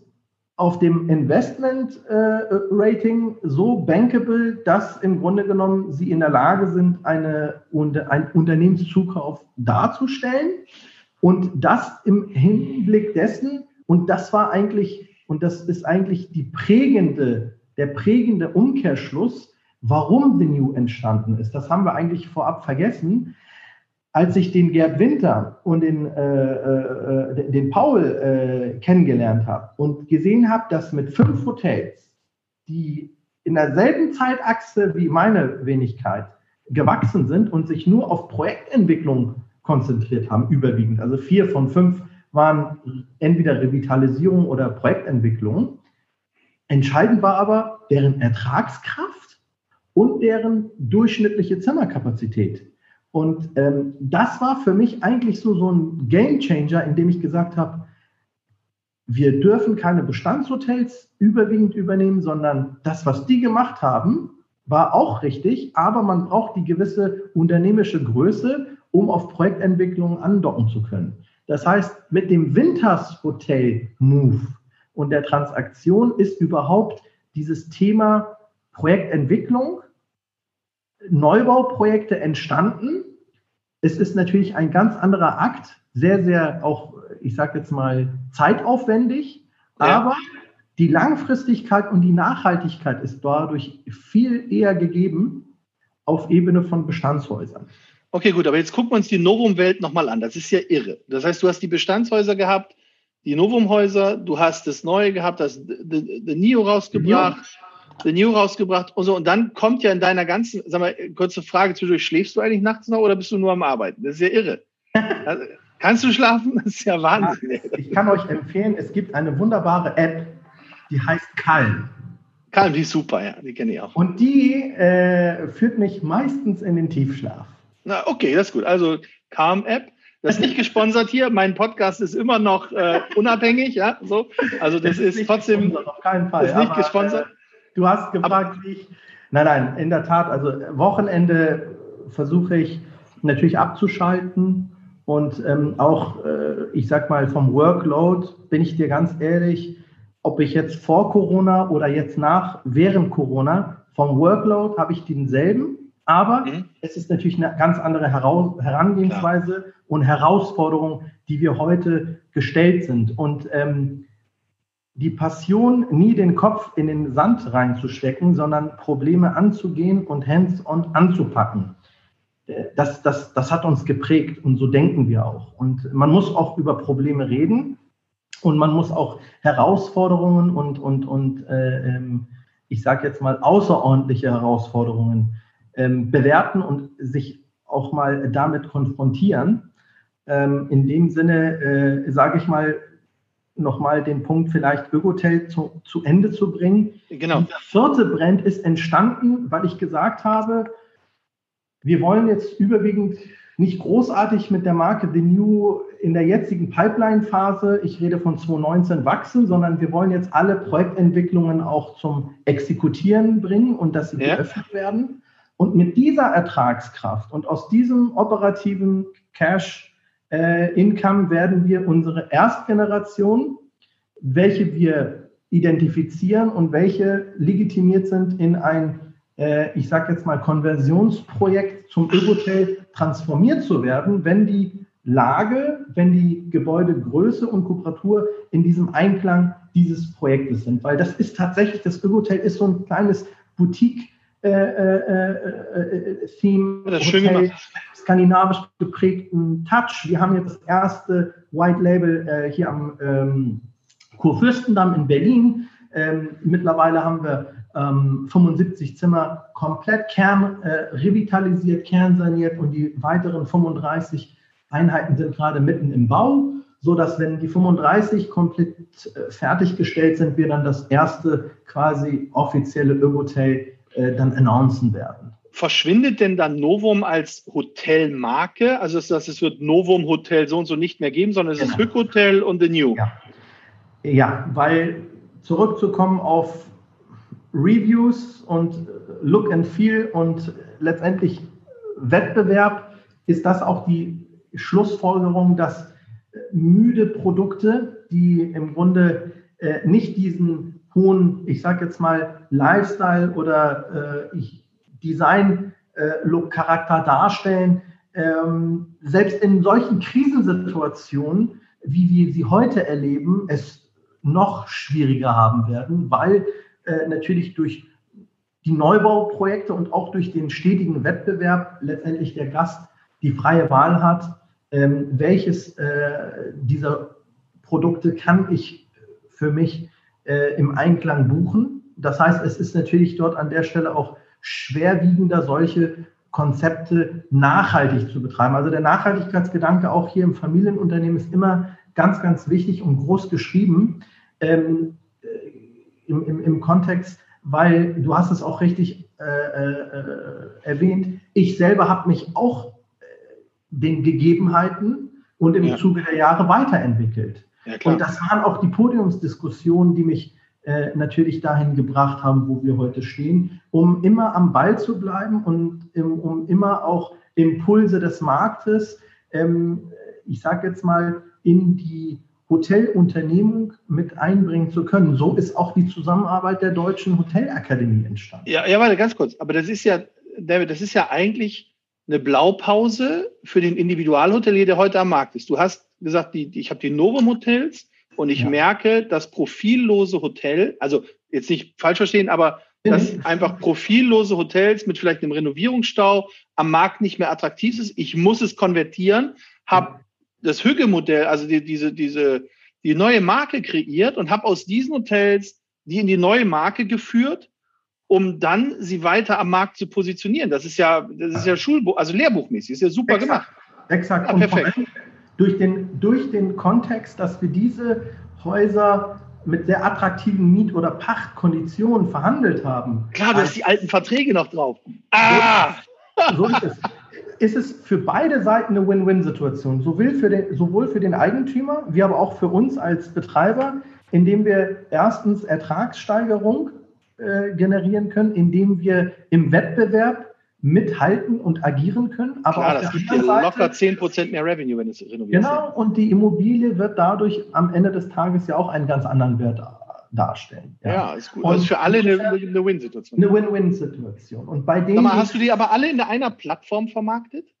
auf dem Investment-Rating äh, so bankable, dass im Grunde genommen sie in der Lage sind, eine, einen Unternehmenszukauf darzustellen. Und das im Hinblick dessen, und das war eigentlich, und das ist eigentlich die prägende, der prägende Umkehrschluss, warum The New entstanden ist. Das haben wir eigentlich vorab vergessen als ich den Gerd Winter und den, äh, äh, den Paul äh, kennengelernt habe und gesehen habe, dass mit fünf Hotels, die in derselben Zeitachse wie meine Wenigkeit gewachsen sind und sich nur auf Projektentwicklung konzentriert haben, überwiegend, also vier von fünf waren entweder Revitalisierung oder Projektentwicklung. Entscheidend war aber deren Ertragskraft und deren durchschnittliche Zimmerkapazität. Und ähm, das war für mich eigentlich so, so ein Game Changer, in dem ich gesagt habe, wir dürfen keine Bestandshotels überwiegend übernehmen, sondern das, was die gemacht haben, war auch richtig, aber man braucht die gewisse unternehmische Größe, um auf Projektentwicklungen andocken zu können. Das heißt, mit dem Winters Hotel Move und der Transaktion ist überhaupt dieses Thema Projektentwicklung Neubauprojekte entstanden. Es ist natürlich ein ganz anderer Akt, sehr, sehr auch, ich sage jetzt mal, zeitaufwendig, ja. aber die Langfristigkeit und die Nachhaltigkeit ist dadurch viel eher gegeben auf Ebene von Bestandshäusern. Okay, gut, aber jetzt gucken wir uns die Novum-Welt nochmal an. Das ist ja irre. Das heißt, du hast die Bestandshäuser gehabt, die Novum-Häuser, du hast das Neue gehabt, das The, Neo rausgebracht. The New rausgebracht und so. Und dann kommt ja in deiner ganzen, sag mal, kurze Frage zwischendurch, schläfst du eigentlich nachts noch oder bist du nur am Arbeiten? Das ist ja irre. (laughs) Also, kannst du schlafen? Das ist ja Wahnsinn. Ja, ich kann euch empfehlen, es gibt eine wunderbare App, die heißt Calm. Calm, die ist super, ja, die kenne ich auch. Und die äh, führt mich meistens in den Tiefschlaf. Na, okay, das ist gut. Also Calm-App. Das ist nicht gesponsert hier. Mein Podcast ist immer noch äh, unabhängig, ja. So. Also das, das ist, ist trotzdem auf keinen Fall. Ist nicht aber, gesponsert. Äh, Du hast gefragt, wie ich. Nein, nein, in der Tat. Also Wochenende versuche ich natürlich abzuschalten und ähm, auch, äh, ich sag mal, vom Workload bin ich dir ganz ehrlich, ob ich jetzt vor Corona oder jetzt nach, während Corona, vom Workload habe ich denselben, aber mhm. es ist natürlich eine ganz andere Herangehensweise Klar. und Herausforderung, die wir heute gestellt sind. Und ähm, die Passion, nie den Kopf in den Sand reinzustecken, sondern Probleme anzugehen und hands-on anzupacken. Das, das, das hat uns geprägt und so denken wir auch. Und man muss auch über Probleme reden und man muss auch Herausforderungen und, und, und äh, ähm, ich sage jetzt mal außerordentliche Herausforderungen ähm, bewerten und sich auch mal damit konfrontieren. Ähm, in dem Sinne, äh, sage ich mal, nochmal den Punkt vielleicht Ökotel zu, zu Ende zu bringen. Genau. Dieser vierte Brand ist entstanden, weil ich gesagt habe, wir wollen jetzt überwiegend nicht großartig mit der Marke The New in der jetzigen Pipeline-Phase, ich rede von 2019, wachsen, sondern wir wollen jetzt alle Projektentwicklungen auch zum Exekutieren bringen und dass sie ja. geöffnet werden. Und mit dieser Ertragskraft und aus diesem operativen Cash äh, Income werden wir unsere Erstgeneration, welche wir identifizieren und welche legitimiert sind in ein, äh, ich sage jetzt mal, Konversionsprojekt zum Ökotel transformiert zu werden, wenn die Lage, wenn die Gebäudegröße und Kupratur in diesem Einklang dieses Projektes sind. Weil das ist tatsächlich, das Ökotel ist so ein kleines Boutique äh, äh, äh, Theme, das schön gemacht. skandinavisch geprägten Touch. Wir haben jetzt das erste White Label äh, hier am ähm, Kurfürstendamm in Berlin. Ähm, mittlerweile haben wir ähm, 75 Zimmer komplett kern äh, revitalisiert, kernsaniert und die weiteren 35 Einheiten sind gerade mitten im Bau, so dass wenn die 35 komplett äh, fertiggestellt sind, wir dann das erste quasi offizielle Ökotel äh, dann announcen werden. Verschwindet denn dann Novum als Hotelmarke? Also es, es wird Novum Hotel so und so nicht mehr geben, sondern es genau. ist Hück Hotel und The New. Ja. ja, weil zurückzukommen auf Reviews und Look and Feel und letztendlich Wettbewerb, ist das auch die Schlussfolgerung, dass müde Produkte, die im Grunde äh, nicht diesen hohen, ich sage jetzt mal, Lifestyle oder äh, Design-Look-Charakter äh, darstellen, ähm, selbst in solchen Krisensituationen, wie wir sie heute erleben, es noch schwieriger haben werden, weil äh, natürlich durch die Neubauprojekte und auch durch den stetigen Wettbewerb letztendlich der Gast die freie Wahl hat, ähm, welches äh, dieser Produkte kann ich für mich äh, im Einklang buchen. Das heißt, es ist natürlich dort an der Stelle auch schwerwiegender, solche Konzepte nachhaltig zu betreiben. Also der Nachhaltigkeitsgedanke auch hier im Familienunternehmen ist immer ganz, ganz wichtig und groß geschrieben ähm, äh, im, im, im Kontext, weil du hast es auch richtig äh, äh, erwähnt. Ich selber habe mich auch äh, den Gegebenheiten und im ja. Zuge der Jahre weiterentwickelt. Ja, und das waren auch die Podiumsdiskussionen, die mich äh, natürlich dahin gebracht haben, wo wir heute stehen, um immer am Ball zu bleiben und um, um immer auch Impulse des Marktes, ähm, ich sage jetzt mal, in die Hotelunternehmung mit einbringen zu können. So ist auch die Zusammenarbeit der Deutschen Hotelakademie entstanden. Ja, ja, warte, ganz kurz. Aber das ist ja, David, das ist ja eigentlich eine Blaupause für den Individualhotelier, der heute am Markt ist. Du hast gesagt, die, die ich habe die Novum Hotels und ich ja. merke, dass profillose Hotel, also jetzt nicht falsch verstehen, aber dass einfach profillose Hotels mit vielleicht einem Renovierungsstau am Markt nicht mehr attraktiv ist. Ich muss es konvertieren, habe das Hügge-Modell, also die, diese, diese, die neue Marke kreiert und habe aus diesen Hotels die in die neue Marke geführt, um dann sie weiter am Markt zu positionieren. Das ist ja, das ist ja Schulbuch, also Lehrbuchmäßig, ist ja super exakt, gemacht. Exakt. Ja, perfekt. Durch den, durch den Kontext, dass wir diese Häuser mit sehr attraktiven Miet- oder Pachtkonditionen verhandelt haben. Klar, da ist die alten Verträge noch drauf. Ah! So ist es ist es für beide Seiten eine Win-Win-Situation, sowohl für, den, sowohl für den Eigentümer wie aber auch für uns als Betreiber, indem wir erstens Ertragssteigerung äh, generieren können, indem wir im Wettbewerb mithalten und agieren können. Aber Klar, das gibt Seite, locker 10% mehr Revenue, wenn es renoviert Genau, wird. und die Immobilie wird dadurch am Ende des Tages ja auch einen ganz anderen Wert darstellen. Ja, ja ist gut. Und also für alle eine, eine Win-Situation. Eine Win-Win-Situation. Und bei denen. Mal, hast du die aber alle in einer Plattform vermarktet?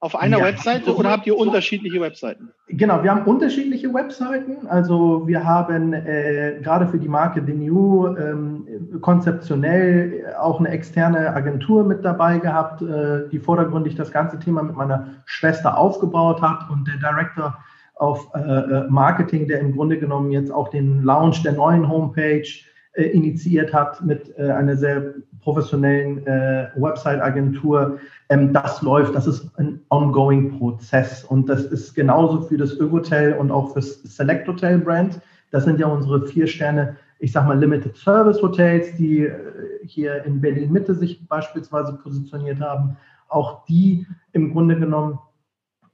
Auf einer ja, Webseite oder habt ihr unterschiedliche Webseiten? Genau, wir haben unterschiedliche Webseiten. Also wir haben äh, gerade für die Marke The New ähm, konzeptionell auch eine externe Agentur mit dabei gehabt, äh, die vordergründig das ganze Thema mit meiner Schwester aufgebaut hat und der Director auf äh, äh, Marketing, der im Grunde genommen jetzt auch den Launch der neuen Homepage äh, initiiert hat mit äh, einer sehr professionellen äh, Website-Agentur. Ähm, das läuft, das ist ein ongoing Prozess und das ist genauso für das Ökotel und auch fürs Select Hotel Brand. Das sind ja unsere vier Sterne, ich sag mal Limited Service Hotels, die äh, hier in Berlin Mitte sich beispielsweise positioniert haben. Auch die im Grunde genommen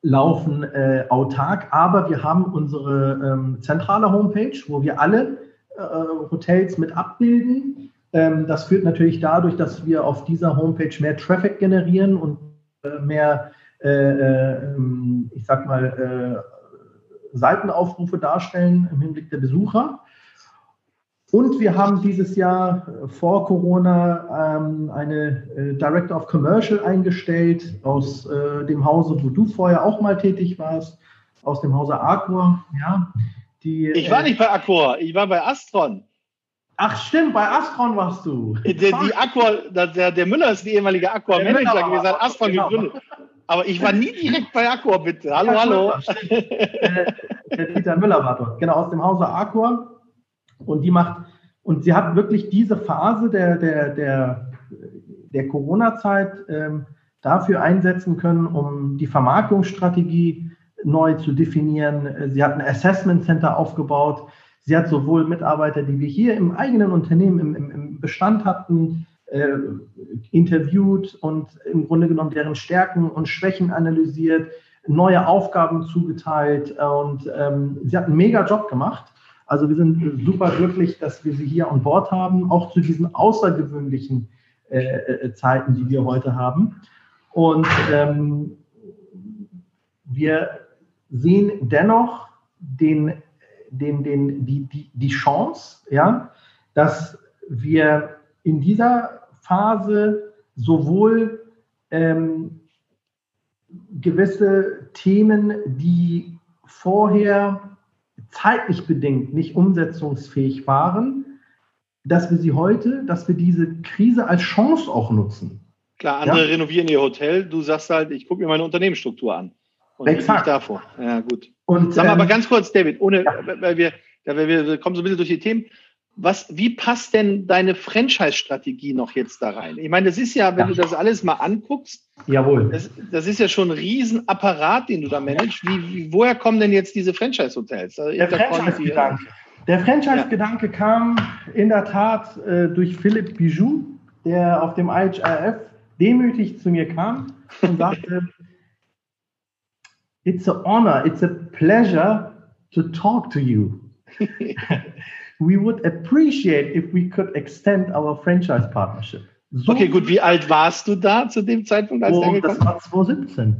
laufen äh, autark, aber wir haben unsere ähm, zentrale Homepage, wo wir alle äh, Hotels mit abbilden. Ähm, das führt natürlich dadurch, dass wir auf dieser Homepage mehr Traffic generieren und äh, mehr, äh, äh, ich sag mal, Seitenaufrufe darstellen im Hinblick der Besucher. Und wir haben dieses Jahr vor Corona ähm, eine Director of Commercial eingestellt aus äh, dem Hause, wo du vorher auch mal tätig warst, aus dem Hause Accor. Ja, die, ich war äh, nicht bei Accor, ich war bei Astron. Ach stimmt, bei Astron warst du. (laughs) Der, die Aqua, der, der Müller ist die ehemalige Aqua-Manager gewesen, hat Astron genau. gegründet. Aber ich war nie direkt bei Aqua, bitte. Hallo, ja, hallo. der Dieter Müller war dort, genau, aus dem Hause Aqua. Und die macht, und sie hat wirklich diese Phase der, der, der, der Corona-Zeit ähm, dafür einsetzen können, um die Vermarktungsstrategie neu zu definieren. Sie hat ein Assessment Center aufgebaut. Sie hat sowohl Mitarbeiter, die wir hier im eigenen Unternehmen, im, im, Bestand hatten, äh, interviewt und im Grunde genommen deren Stärken und Schwächen analysiert, neue Aufgaben zugeteilt und ähm, sie hat einen mega Job gemacht. Also wir sind super glücklich, dass wir sie hier an Bord haben, auch zu diesen außergewöhnlichen äh, äh, Zeiten, die wir heute haben. Und ähm, wir sehen dennoch den, den, den, die, die, die Chance, ja, dass wir in dieser Phase sowohl ähm, gewisse Themen, die vorher zeitlich bedingt nicht umsetzungsfähig waren, dass wir sie heute, dass wir diese Krise als Chance auch nutzen. Klar, andere ja? renovieren ihr Hotel, du sagst halt, ich gucke mir meine Unternehmensstruktur an. Und Exakt. davor. Ja, gut. Und, Sag mal, ähm, aber ganz kurz, David, ohne, ja. weil wir, ja, weil wir kommen so ein bisschen durch die Themen. Was, wie passt denn deine Franchise-Strategie noch jetzt da rein? Ich meine, das ist ja, wenn ja. du das alles mal anguckst, Jawohl. Das, das ist ja schon ein Riesenapparat, den du da managst. Wie, wie, woher kommen denn jetzt diese Franchise-Hotels? Also der Franchise-Gedanke Franchise ja. kam in der Tat äh, durch Philipp Bijou, der auf dem IHRF demütig zu mir kam und sagte, It's a honor, it's a pleasure to talk to you. (laughs) we would appreciate if we could extend our franchise partnership. So okay, gut. Wie alt warst du da zu dem Zeitpunkt? Als oh, das war 2017.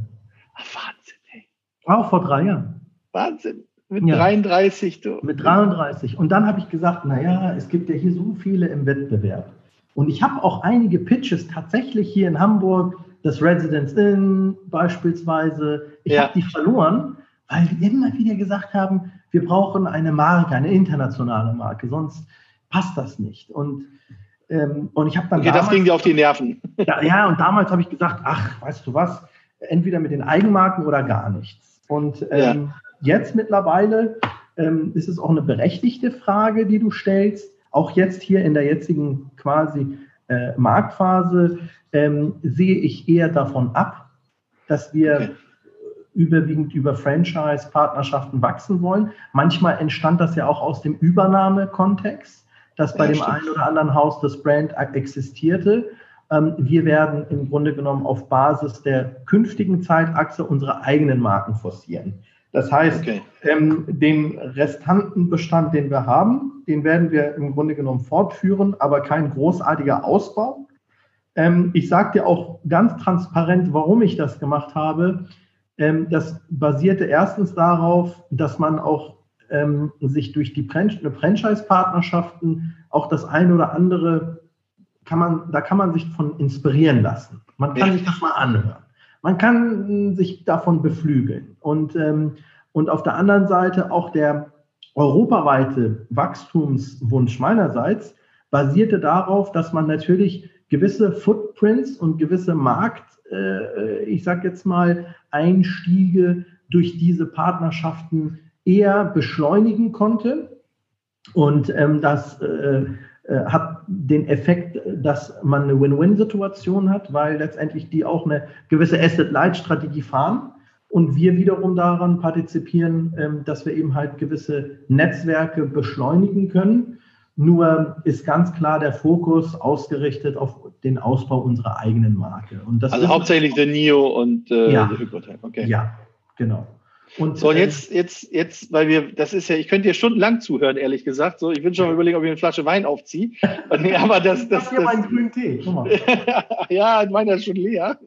Ach, Wahnsinn, ey. Auch vor drei Jahren. Wahnsinn. Mit ja. 33, du. Mit 33. Und dann habe ich gesagt, naja, es gibt ja hier so viele im Wettbewerb. Und ich habe auch einige Pitches tatsächlich hier in Hamburg, das Residence Inn beispielsweise. Ich ja. habe die verloren, weil die immer wieder gesagt haben, wir brauchen eine Marke, eine internationale Marke, sonst passt das nicht. Und, ähm, und ich habe dann. Okay, damals, das ging dir auf die Nerven. (laughs) Ja, ja und damals habe ich gesagt, ach, weißt du was, entweder mit den Eigenmarken oder gar nichts. Und ähm, ja. jetzt mittlerweile ähm, ist es auch eine berechtigte Frage, die du stellst. Auch jetzt hier in der jetzigen quasi äh, Marktphase ähm, sehe ich eher davon ab, dass wir okay überwiegend über Franchise-Partnerschaften wachsen wollen. Manchmal entstand das ja auch aus dem Übernahmekontext, dass bei ja, dem stimmt. einen oder anderen Haus das Brand existierte. Ähm, wir werden im Grunde genommen auf Basis der künftigen Zeitachse unsere eigenen Marken forcieren. Das heißt, okay. ähm, den restanten Bestand, den wir haben, den werden wir im Grunde genommen fortführen, aber kein großartiger Ausbau. Ähm, ich sage dir auch ganz transparent, warum ich das gemacht habe. Ähm, das basierte erstens darauf, dass man auch ähm, sich durch die Franchise-Partnerschaften auch das eine oder andere kann man, da kann man sich von inspirieren lassen. Man kann ja. sich das mal anhören. Man kann sich davon beflügeln. Und, ähm, und auf der anderen Seite auch der europaweite Wachstumswunsch meinerseits basierte darauf, dass man natürlich gewisse Footprints und gewisse Markt, äh, ich sage jetzt mal, Einstiege durch diese Partnerschaften eher beschleunigen konnte. Und ähm, das äh, hat den Effekt, dass man eine Win-Win-Situation hat, weil letztendlich die auch eine gewisse Asset-Light-Strategie fahren und wir wiederum daran partizipieren, ähm, dass wir eben halt gewisse Netzwerke beschleunigen können. Nur ist ganz klar der Fokus ausgerichtet auf den Ausbau unserer eigenen Marke. also hauptsächlich der NIO und äh, ja. der Hypotype. Okay. Ja, genau. Und so, und jetzt, jetzt, jetzt, weil wir, das ist ja, ich könnte dir stundenlang zuhören, ehrlich gesagt. So, ich bin schon mal überlegen, ob ich eine Flasche Wein aufziehe. (laughs) nee, aber das, das, ich hier meinen grünen Tee. (laughs) ja, meiner ist schon leer.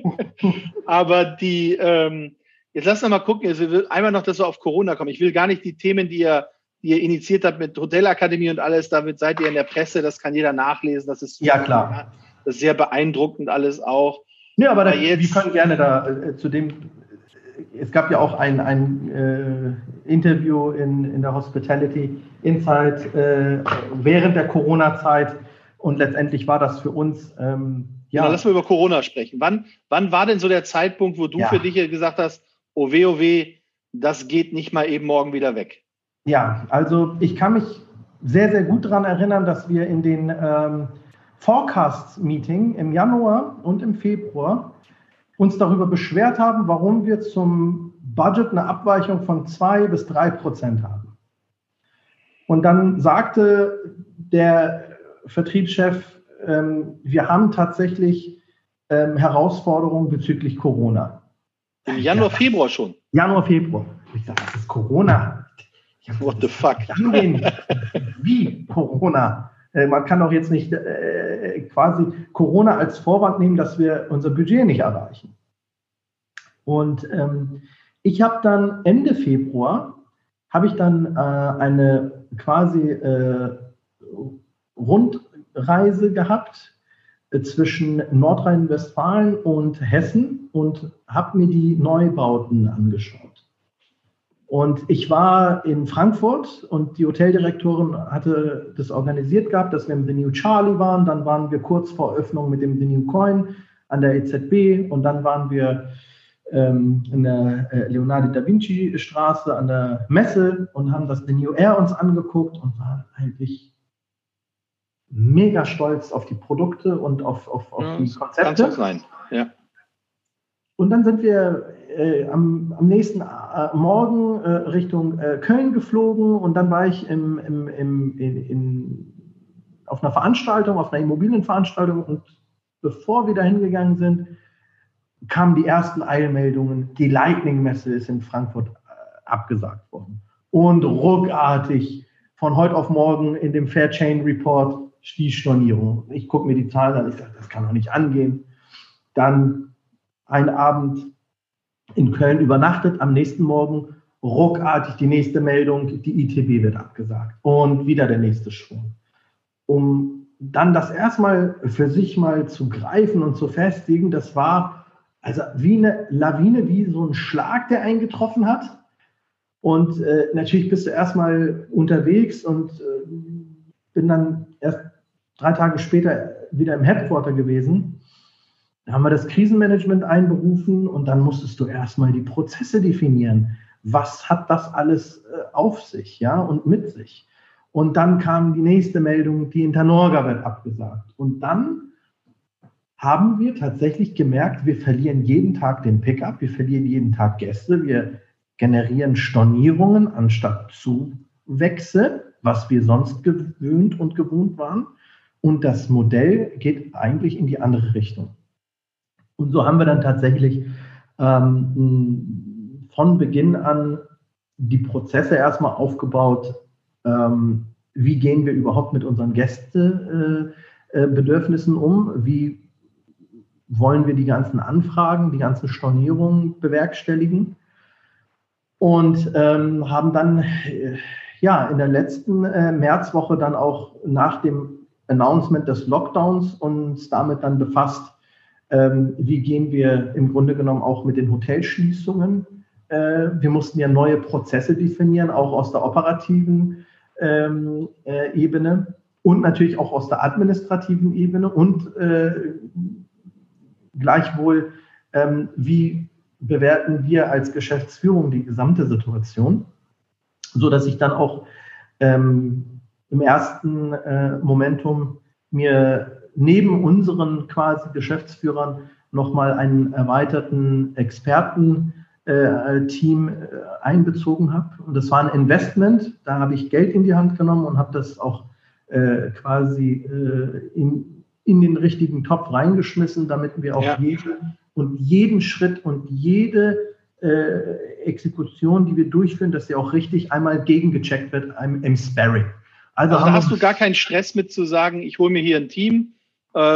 (laughs) aber die, ähm, jetzt lass uns mal gucken. Also, einmal noch, dass wir auf Corona kommen. Ich will gar nicht die Themen, die ihr die ihr initiiert habt mit Hotelakademie und alles, damit seid ihr in der Presse, das kann jeder nachlesen. Das ist ja klar. Das ist sehr beeindruckend alles auch. Ja, aber da, wir können gerne da äh, zu dem es gab ja auch ein, ein äh, Interview in, in der Hospitality Insight äh, während der Corona-Zeit und letztendlich war das für uns. Ähm, ja. Genau, lass mal über Corona sprechen. Wann, wann war denn so der Zeitpunkt, wo du ja. für dich gesagt hast, oh weh, oh weh, das geht nicht mal eben morgen wieder weg? Ja, also ich kann mich sehr, sehr gut daran erinnern, dass wir in den ähm, Forecast-Meeting im Januar und im Februar uns darüber beschwert haben, warum wir zum Budget eine Abweichung von zwei bis drei Prozent haben. Und dann sagte der Vertriebschef, ähm, wir haben tatsächlich ähm, Herausforderungen bezüglich Corona. Im Januar, Februar schon. Januar, Februar. Ich dachte, das ist Corona. What the fuck? Wie Corona? Äh, man kann auch jetzt nicht äh, quasi Corona als Vorwand nehmen, dass wir unser Budget nicht erreichen. Und ähm, ich habe dann Ende Februar, habe ich dann äh, eine quasi Rundreise gehabt zwischen Nordrhein-Westfalen und Hessen und habe mir die Neubauten angeschaut. Und ich war in Frankfurt und die Hoteldirektorin hatte das organisiert gehabt, dass wir im The New Charlie waren. Dann waren wir kurz vor Öffnung mit dem The New Coin an der EZB und dann waren wir ähm, in der äh, Leonardo da Vinci Straße an der Messe und haben das The New Air uns angeguckt und waren eigentlich mega stolz auf die Produkte und auf, auf, auf ja, die Konzepte. Kann sein, ja. Und dann sind wir äh, am, am, nächsten äh, Morgen äh, Richtung äh, Köln geflogen und dann war ich im, im, im, in, in, auf einer Veranstaltung, auf einer Immobilienveranstaltung und bevor wir da hingegangen sind, kamen die ersten Eilmeldungen, die Lightning-Messe ist in Frankfurt äh, abgesagt worden. Und ruckartig von heute auf morgen in dem Fairchain Report die Stornierung. Ich gucke mir die Zahlen an, ich sage, das kann doch nicht angehen. Dann ein Abend in Köln übernachtet, am nächsten Morgen ruckartig die nächste Meldung, die ITB wird abgesagt und wieder der nächste Schwung. Um dann das erstmal für sich mal zu greifen und zu festigen, das war also wie eine Lawine, wie so ein Schlag, der eingetroffen hat. Und äh, natürlich bist du erstmal unterwegs und äh, bin dann erst drei Tage später wieder im Headquarter gewesen da haben wir das Krisenmanagement einberufen und dann musstest du erstmal die Prozesse definieren. Was hat das alles äh, auf sich, ja, und mit sich? Und dann kam die nächste Meldung, die Internorga wird abgesagt. Und dann haben wir tatsächlich gemerkt, wir verlieren jeden Tag den Pickup, wir verlieren jeden Tag Gäste, wir generieren Stornierungen anstatt Zuwächse, was wir sonst gewöhnt und gewohnt waren. Und das Modell geht eigentlich in die andere Richtung. Und so haben wir dann tatsächlich ähm, von Beginn an die Prozesse erstmal aufgebaut. Ähm, wie gehen wir überhaupt mit unseren Gästebedürfnissen äh, um? Wie wollen wir die ganzen Anfragen, die ganzen Stornierungen bewerkstelligen? Und ähm, haben dann äh, ja in der letzten äh, Märzwoche dann auch nach dem Announcement des Lockdowns uns damit dann befasst, ähm, wie gehen wir im Grunde genommen auch mit den Hotelschließungen? Äh, wir mussten ja neue Prozesse definieren, auch aus der operativen ähm, äh, Ebene und natürlich auch aus der administrativen Ebene und äh, gleichwohl, ähm, wie bewerten wir als Geschäftsführung die gesamte Situation, so dass ich dann auch ähm, im ersten äh, Momentum mir neben unseren quasi Geschäftsführern nochmal einen erweiterten Expertenteam äh, einbezogen habe. Und das war ein Investment. Da habe ich Geld in die Hand genommen und habe das auch äh, quasi äh, in, in den richtigen Topf reingeschmissen, damit wir auch ja. jeden und jeden Schritt und jede äh, Exekution, die wir durchführen, dass sie auch richtig einmal gegengecheckt wird im, im Sparring. Also, also hast du gar keinen Stress mit zu sagen, ich hole mir hier ein Team,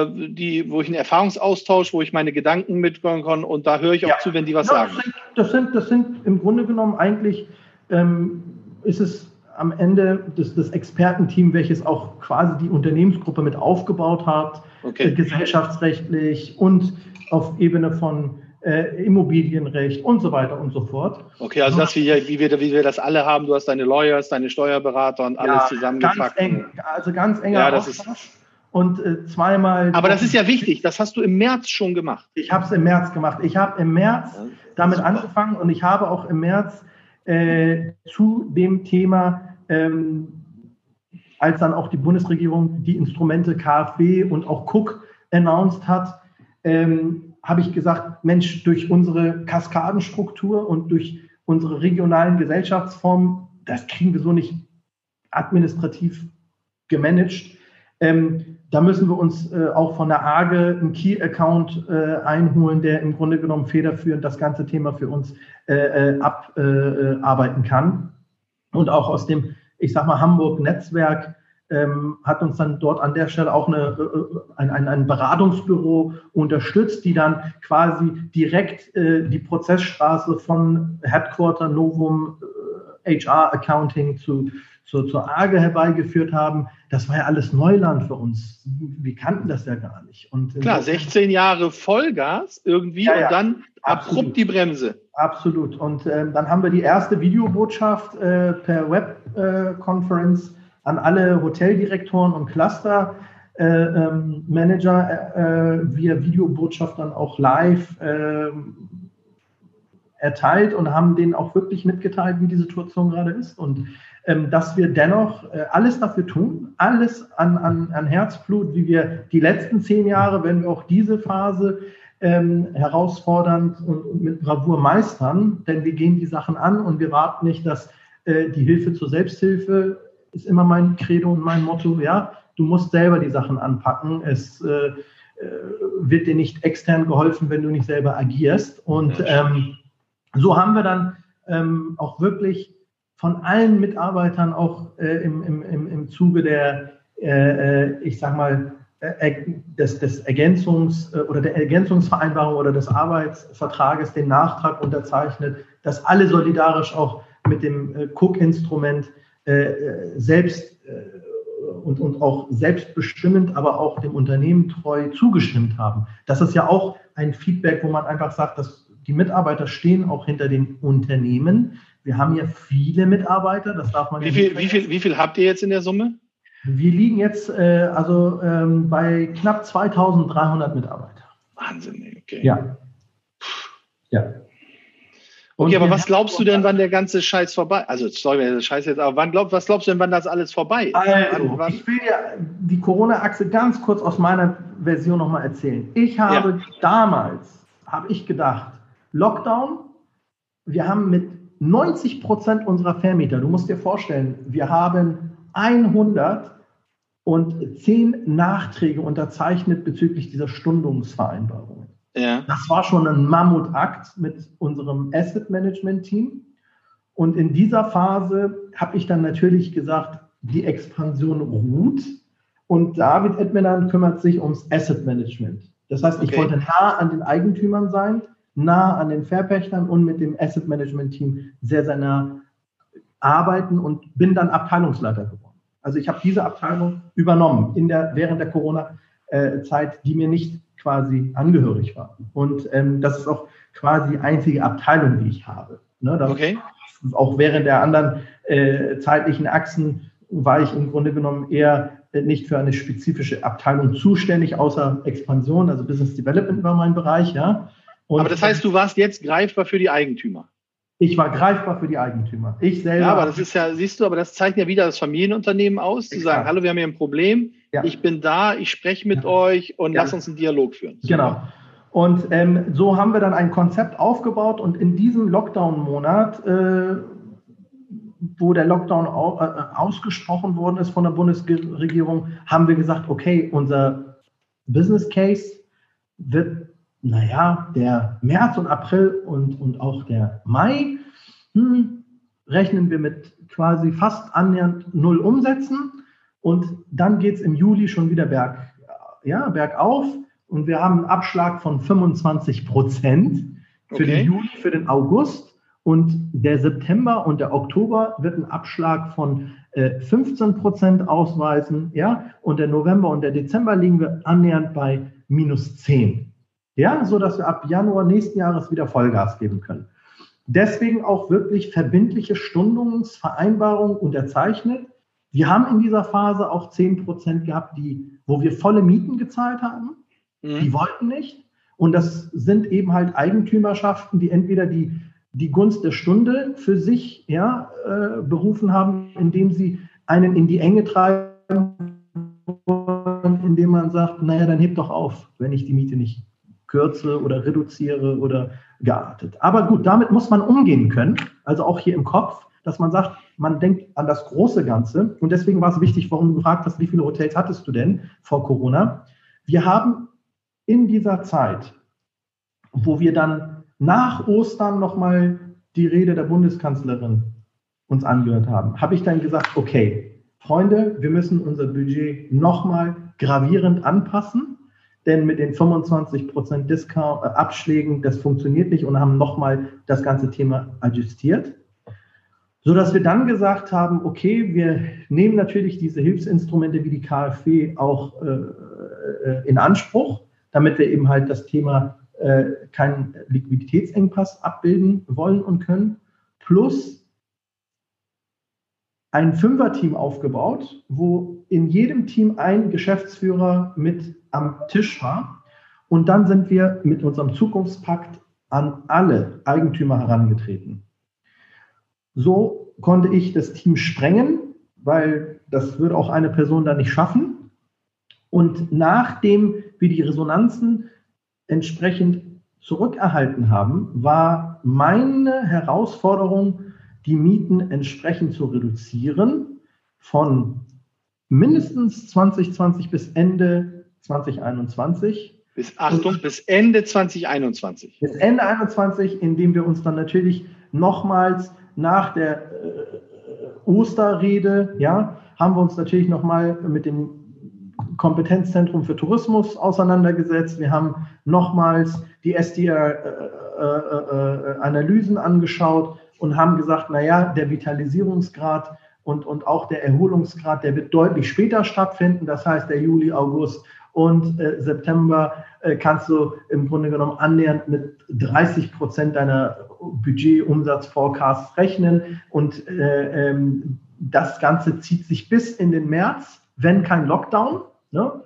die, wo ich einen Erfahrungsaustausch, wo ich meine Gedanken mitbekommen kann und da höre ich auch ja. zu, wenn die was ja, sagen. Das sind, das sind, im Grunde genommen eigentlich, ähm, ist es am Ende das, das Expertenteam, welches auch quasi die Unternehmensgruppe mit aufgebaut hat, okay. äh, gesellschaftsrechtlich und auf Ebene von äh, Immobilienrecht und so weiter und so fort. Okay, also das, wie, wie, wir, wie wir das alle haben, du hast deine Lawyers, deine Steuerberater und alles ja, zusammengepackt. Ganz eng, also ganz enger ja, das Austausch. Ist, und äh, zweimal. Aber das ist ja wichtig, das hast du im März schon gemacht. Ich habe es im März gemacht. Ich habe im März ja, damit super. angefangen und ich habe auch im März äh, zu dem Thema, ähm, als dann auch die Bundesregierung die Instrumente KfW und auch Cook announced hat, ähm, habe ich gesagt, Mensch, durch unsere Kaskadenstruktur und durch unsere regionalen Gesellschaftsformen, das kriegen wir so nicht administrativ gemanagt. Ähm, da müssen wir uns äh, auch von der AGE einen Key-Account äh, einholen, der im Grunde genommen federführend das ganze Thema für uns äh, äh abarbeiten kann. Und auch aus dem, ich sag mal, Hamburg-Netzwerk ähm, hat uns dann dort an der Stelle auch eine, äh, ein, ein, ein Beratungsbüro unterstützt, die dann quasi direkt äh, die Prozessstraße von Headquarter Novum äh, HR Accounting zu, zu, zur AGE herbeigeführt haben. Das war ja alles Neuland für uns. Wir kannten das ja gar nicht. Und Klar, 16 Jahre Vollgas irgendwie ja, ja, und dann absolut. abrupt die Bremse. Absolut. Und äh, dann haben wir die erste Videobotschaft äh, per Webconference äh, an alle Hoteldirektoren und Clustermanager äh, ähm, äh, via Videobotschaft dann auch live äh, erteilt und haben denen auch wirklich mitgeteilt, wie die Situation gerade ist und ähm, dass wir dennoch äh, alles dafür tun, alles an, an, an Herzblut, wie wir die letzten zehn Jahre, wenn wir auch diese Phase ähm, herausfordernd und, und, mit Bravour meistern, denn wir gehen die Sachen an und wir warten nicht, dass äh, die Hilfe zur Selbsthilfe ist immer mein Credo und mein Motto, ja, du musst selber die Sachen anpacken. Es äh, äh, wird dir nicht extern geholfen, wenn du nicht selber agierst. Und ähm, so haben wir dann ähm, auch wirklich von allen Mitarbeitern auch äh, im, im, im, Zuge der, äh, äh ich sag mal, äh, des, des Ergänzungs- oder der Ergänzungsvereinbarung oder des Arbeitsvertrages den Nachtrag unterzeichnet, dass alle solidarisch auch mit dem Cook-Instrument äh, selbst äh, und, und auch selbstbestimmend, aber auch dem Unternehmen treu zugestimmt haben. Das ist ja auch ein Feedback, wo man einfach sagt, dass die Mitarbeiter stehen auch hinter den Unternehmen. Wir haben ja viele Mitarbeiter, das darf man wie ja viel, wie viel, wie viel habt ihr jetzt in der Summe? Wir liegen jetzt äh, also ähm, bei knapp 2300 Mitarbeiter. Wahnsinn, okay. Ja. Ja. Okay, aber was glaubst du denn, wann der ganze Scheiß vorbei? Also sorry, der Scheiß jetzt, aber wann glaub, was glaubst du denn, wann das alles vorbei ist? Also, wann, ich will dir die Corona-Achse ganz kurz aus meiner Version nochmal erzählen. Ich habe ja. damals, habe ich gedacht, Lockdown, wir haben mit 90 Prozent unserer Vermieter, du musst dir vorstellen, wir haben 110 Nachträge unterzeichnet bezüglich dieser Stundungsvereinbarung. Ja. Das war schon ein Mammutakt mit unserem Asset Management Team. Und in dieser Phase habe ich dann natürlich gesagt, die Expansion ruht und David Edmenan kümmert sich ums Asset Management. Das heißt, ich okay. wollte nah an den Eigentümern sein, nah an den Verpächtern und mit dem Asset Management Team sehr, sehr nah arbeiten und bin dann Abteilungsleiter geworden. Also ich habe diese Abteilung übernommen in der, während der Corona-Zeit, die mir nicht quasi angehörig war. Und ähm, das ist auch quasi die einzige Abteilung, die ich habe. Ne, okay. Auch während der anderen äh, zeitlichen Achsen war ich im Grunde genommen eher äh, nicht für eine spezifische Abteilung zuständig, außer Expansion, also Business Development war mein Bereich, ja. Und aber das heißt, du warst jetzt greifbar für die Eigentümer. Ich war greifbar für die Eigentümer. Ich selber. Ja, aber das ist ja, siehst du, aber das zeichnet ja wieder das Familienunternehmen aus, zu sagen, hallo, wir haben hier ein Problem, ja. ich bin da, ich spreche mit ja. euch und ja. lass uns einen Dialog führen. Super. Genau. Und ähm, so haben wir dann ein Konzept aufgebaut und in diesem Lockdown-Monat, äh, wo der Lockdown au äh, ausgesprochen worden ist von der Bundesregierung, haben wir gesagt, okay, unser Business Case wird naja, der März und April und, und auch der Mai, hm, rechnen wir mit quasi fast annähernd null Umsätzen. Und dann geht es im Juli schon wieder berg, ja, bergauf. Und wir haben einen Abschlag von 25 Prozent für okay. den Juli, für den August. Und der September und der Oktober wird einen Abschlag von äh, 15 Prozent ausweisen. Ja? Und der November und der Dezember liegen wir annähernd bei minus 10. Ja, so dass wir ab Januar nächsten Jahres wieder Vollgas geben können. Deswegen auch wirklich verbindliche Stundungsvereinbarungen unterzeichnet. Wir haben in dieser Phase auch 10 Prozent gehabt, die, wo wir volle Mieten gezahlt haben. Mhm. Die wollten nicht. Und das sind eben halt Eigentümerschaften, die entweder die, die Gunst der Stunde für sich ja, äh, berufen haben, indem sie einen in die Enge treiben, indem man sagt, naja, dann hebt doch auf, wenn ich die Miete nicht kürze oder reduziere oder geartet. Aber gut, damit muss man umgehen können, also auch hier im Kopf, dass man sagt, man denkt an das große Ganze. Und deswegen war es wichtig, warum du gefragt hast, wie viele Hotels hattest du denn vor Corona? Wir haben in dieser Zeit, wo wir dann nach Ostern nochmal die Rede der Bundeskanzlerin uns angehört haben, habe ich dann gesagt, okay, Freunde, wir müssen unser Budget nochmal gravierend anpassen, denn mit den 25% Discount, äh, Abschlägen, das funktioniert nicht und haben nochmal das ganze Thema adjustiert. So dass wir dann gesagt haben, okay, wir nehmen natürlich diese Hilfsinstrumente wie die KfW auch äh, äh, in Anspruch, damit wir eben halt das Thema äh, keinen Liquiditätsengpass abbilden wollen und können. Plus ein Fünfer-Team aufgebaut, wo in jedem Team ein Geschäftsführer mit am Tisch war. Und dann sind wir mit unserem Zukunftspakt an alle Eigentümer herangetreten. So konnte ich das Team sprengen, weil das würde auch eine Person dann nicht schaffen. Und nachdem wir die Resonanzen entsprechend zurückerhalten haben, war meine Herausforderung, die Mieten entsprechend zu reduzieren von mindestens 2020 bis Ende 2021. Bis Achtung, bis Ende 2021. Bis Ende 2021, indem wir uns dann natürlich nochmals nach der äh, Osterrede, ja, haben wir uns natürlich nochmal mit dem Kompetenzzentrum für Tourismus auseinandergesetzt. Wir haben nochmals die SDR-Analysen äh, äh, angeschaut und haben gesagt, naja, der Vitalisierungsgrad und, und auch der Erholungsgrad, der wird deutlich später stattfinden. Das heißt, der Juli, August und äh, September äh, kannst du im Grunde genommen annähernd mit 30 Prozent deiner Budget-Umsatz-Forecasts rechnen. Und äh, ähm, das Ganze zieht sich bis in den März, wenn kein Lockdown. Ne?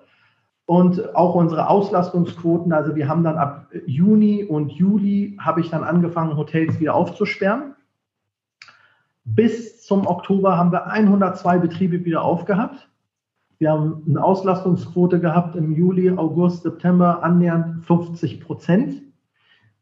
Und auch unsere Auslastungsquoten, also wir haben dann ab Juni und Juli, habe ich dann angefangen, Hotels wieder aufzusperren. Bis zum Oktober haben wir 102 Betriebe wieder aufgehabt. Wir haben eine Auslastungsquote gehabt im Juli, August, September annähernd 50 Prozent.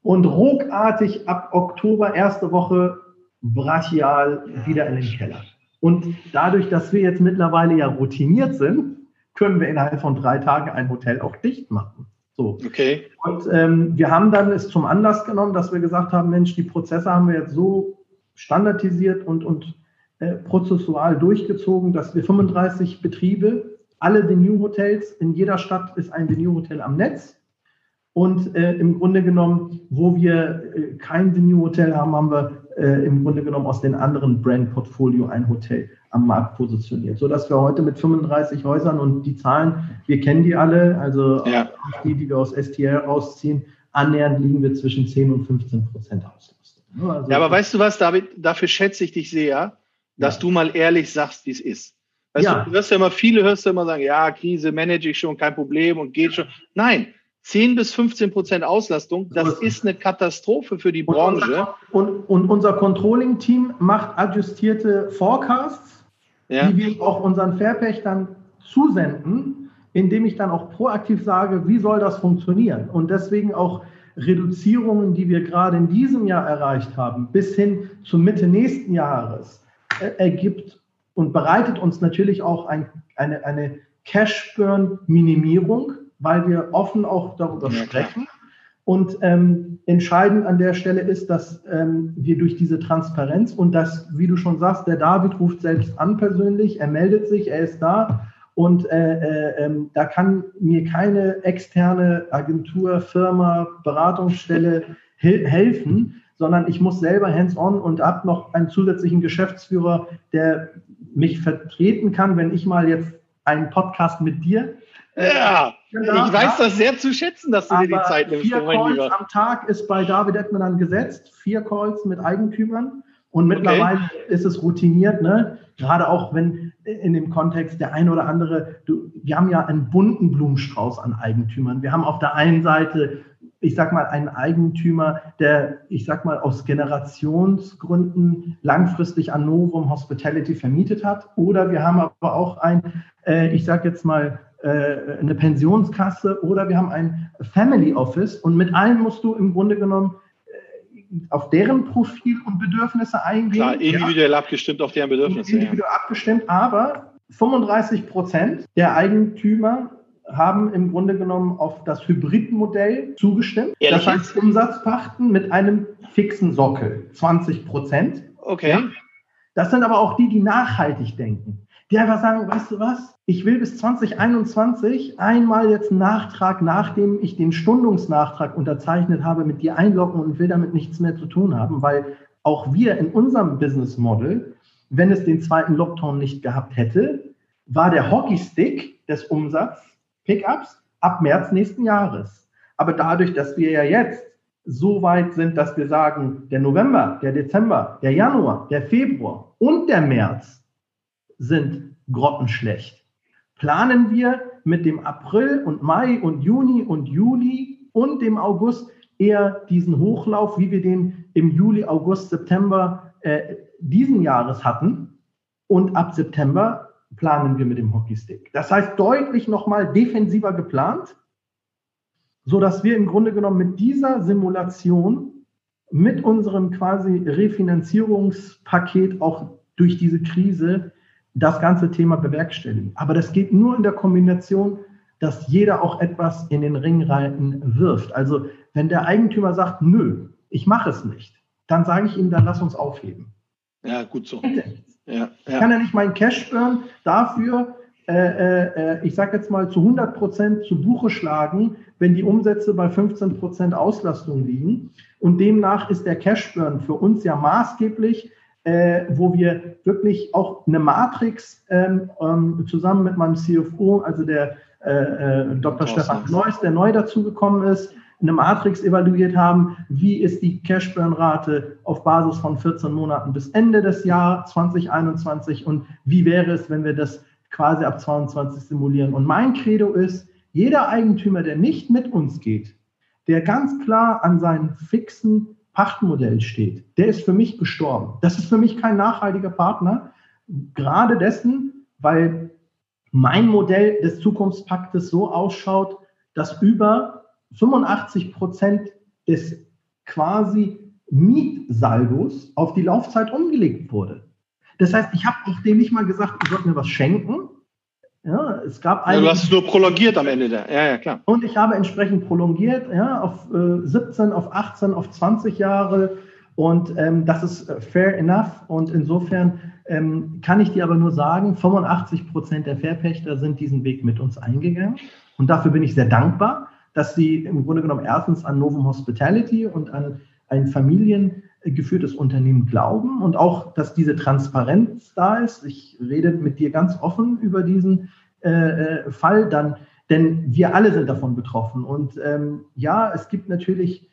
Und ruckartig ab Oktober, erste Woche, brachial wieder in den Keller. Und dadurch, dass wir jetzt mittlerweile ja routiniert sind, können wir innerhalb von drei Tagen ein Hotel auch dicht machen. So. Okay. Und ähm, wir haben dann es zum Anlass genommen, dass wir gesagt haben, Mensch, die Prozesse haben wir jetzt so standardisiert und, und prozessual durchgezogen, dass wir 35 Betriebe, alle Venue-Hotels, in jeder Stadt ist ein Venue-Hotel am Netz. Und äh, im Grunde genommen, wo wir äh, kein Venue-Hotel haben, haben wir äh, im Grunde genommen aus den anderen Brand-Portfolio ein Hotel am Markt positioniert. Sodass wir heute mit 35 Häusern und die Zahlen, wir kennen die alle, also ja. die, die wir aus STR rausziehen, annähernd liegen wir zwischen 10 und 15 Prozent Auslastung. Also ja, aber weißt du was, David, dafür schätze ich dich sehr, dass ja. du mal ehrlich sagst, wie es ist. Weißt ja. du, du hörst ja immer, viele hörst du immer sagen, ja, Krise manage ich schon, kein Problem und geht schon. Nein, 10 bis 15 Prozent Auslastung, das ist eine Katastrophe für die Branche. Und, und, und unser Controlling-Team macht adjustierte Forecasts, ja. die wir auch unseren Fairpächtern zusenden, indem ich dann auch proaktiv sage, wie soll das funktionieren? Und deswegen auch Reduzierungen, die wir gerade in diesem Jahr erreicht haben, bis hin zur Mitte nächsten Jahres, ergibt und bereitet uns natürlich auch ein, eine, eine Cash-Burn-Minimierung weil wir offen auch darüber ja, sprechen. Und ähm, entscheidend an der Stelle ist, dass ähm, wir durch diese Transparenz und das, wie du schon sagst, der David ruft selbst an persönlich, er meldet sich, er ist da und äh, äh, ähm, da kann mir keine externe Agentur, Firma, Beratungsstelle he helfen, sondern ich muss selber hands-on und habe noch einen zusätzlichen Geschäftsführer, der mich vertreten kann, wenn ich mal jetzt einen Podcast mit dir ja Ich weiß das sehr zu schätzen, dass du dir die Zeit nimmst. Vier Calls am Tag ist bei David Edman dann gesetzt. Vier Calls mit Eigentümern. Und mittlerweile okay. ist es routiniert, ne? Gerade auch wenn in dem Kontext der eine oder andere, du, wir haben ja einen bunten Blumenstrauß an Eigentümern. Wir haben auf der einen Seite, ich sag mal, einen Eigentümer, der, ich sag mal, aus Generationsgründen langfristig an Novum Hospitality vermietet hat. Oder wir haben aber auch ein, äh, ich sag jetzt mal, äh, eine Pensionskasse oder wir haben ein Family Office und mit allen musst du im Grunde genommen auf deren Profil und Bedürfnisse eingehen. Klar, individuell ja. abgestimmt auf deren Bedürfnisse. Individuell ja. abgestimmt, aber 35 Prozent der Eigentümer haben im Grunde genommen auf das Hybridmodell zugestimmt. Ehrlich? Das heißt Umsatzpachten mit einem fixen Sockel, 20 Prozent. Okay. Ja. Das sind aber auch die, die nachhaltig denken die einfach sagen, weißt du was, ich will bis 2021 einmal jetzt einen Nachtrag, nachdem ich den Stundungsnachtrag unterzeichnet habe, mit dir einloggen und will damit nichts mehr zu tun haben, weil auch wir in unserem Business Model, wenn es den zweiten Lockdown nicht gehabt hätte, war der Hockeystick des Umsatz Pickups ab März nächsten Jahres. Aber dadurch, dass wir ja jetzt so weit sind, dass wir sagen, der November, der Dezember, der Januar, der Februar und der März sind grottenschlecht. Planen wir mit dem April und Mai und Juni und Juli und dem August eher diesen Hochlauf, wie wir den im Juli, August, September äh, diesen Jahres hatten. Und ab September planen wir mit dem Hockeystick. Das heißt deutlich nochmal defensiver geplant, so dass wir im Grunde genommen mit dieser Simulation, mit unserem quasi Refinanzierungspaket auch durch diese Krise das ganze Thema bewerkstelligen. Aber das geht nur in der Kombination, dass jeder auch etwas in den Ring rein wirft. Also wenn der Eigentümer sagt, nö, ich mache es nicht, dann sage ich ihm, dann lass uns aufheben. Ja, gut so. Ja, ja. Ich kann ja nicht meinen Cash burn dafür, äh, äh, ich sage jetzt mal, zu 100 Prozent zu Buche schlagen, wenn die Umsätze bei 15 Prozent Auslastung liegen. Und demnach ist der Cash burn für uns ja maßgeblich äh, wo wir wirklich auch eine Matrix ähm, ähm, zusammen mit meinem CFO, also der äh, äh, Dr. Stefan Neuss, der neu dazugekommen ist, eine Matrix evaluiert haben, wie ist die Cash-Burn-Rate auf Basis von 14 Monaten bis Ende des Jahres 2021 und wie wäre es, wenn wir das quasi ab 22 simulieren. Und mein Credo ist, jeder Eigentümer, der nicht mit uns geht, der ganz klar an seinen fixen Pachtmodell steht, der ist für mich gestorben. Das ist für mich kein nachhaltiger Partner, gerade dessen, weil mein Modell des Zukunftspaktes so ausschaut, dass über 85 Prozent des quasi Mietsaldos auf die Laufzeit umgelegt wurde. Das heißt, ich habe auch dem nicht mal gesagt, du sollst mir was schenken, ja, es gab ja, du hast es nur prolongiert am Ende der. Ja, ja, klar. Und ich habe entsprechend prolongiert, ja, auf äh, 17, auf 18, auf 20 Jahre. Und ähm, das ist äh, fair enough. Und insofern ähm, kann ich dir aber nur sagen, 85 Prozent der Verpächter sind diesen Weg mit uns eingegangen. Und dafür bin ich sehr dankbar, dass sie im Grunde genommen erstens an Novum Hospitality und an ein familiengeführtes Unternehmen glauben und auch, dass diese Transparenz da ist. Ich rede mit dir ganz offen über diesen äh, äh, Fall dann, denn wir alle sind davon betroffen. Und ähm, ja, es gibt natürlich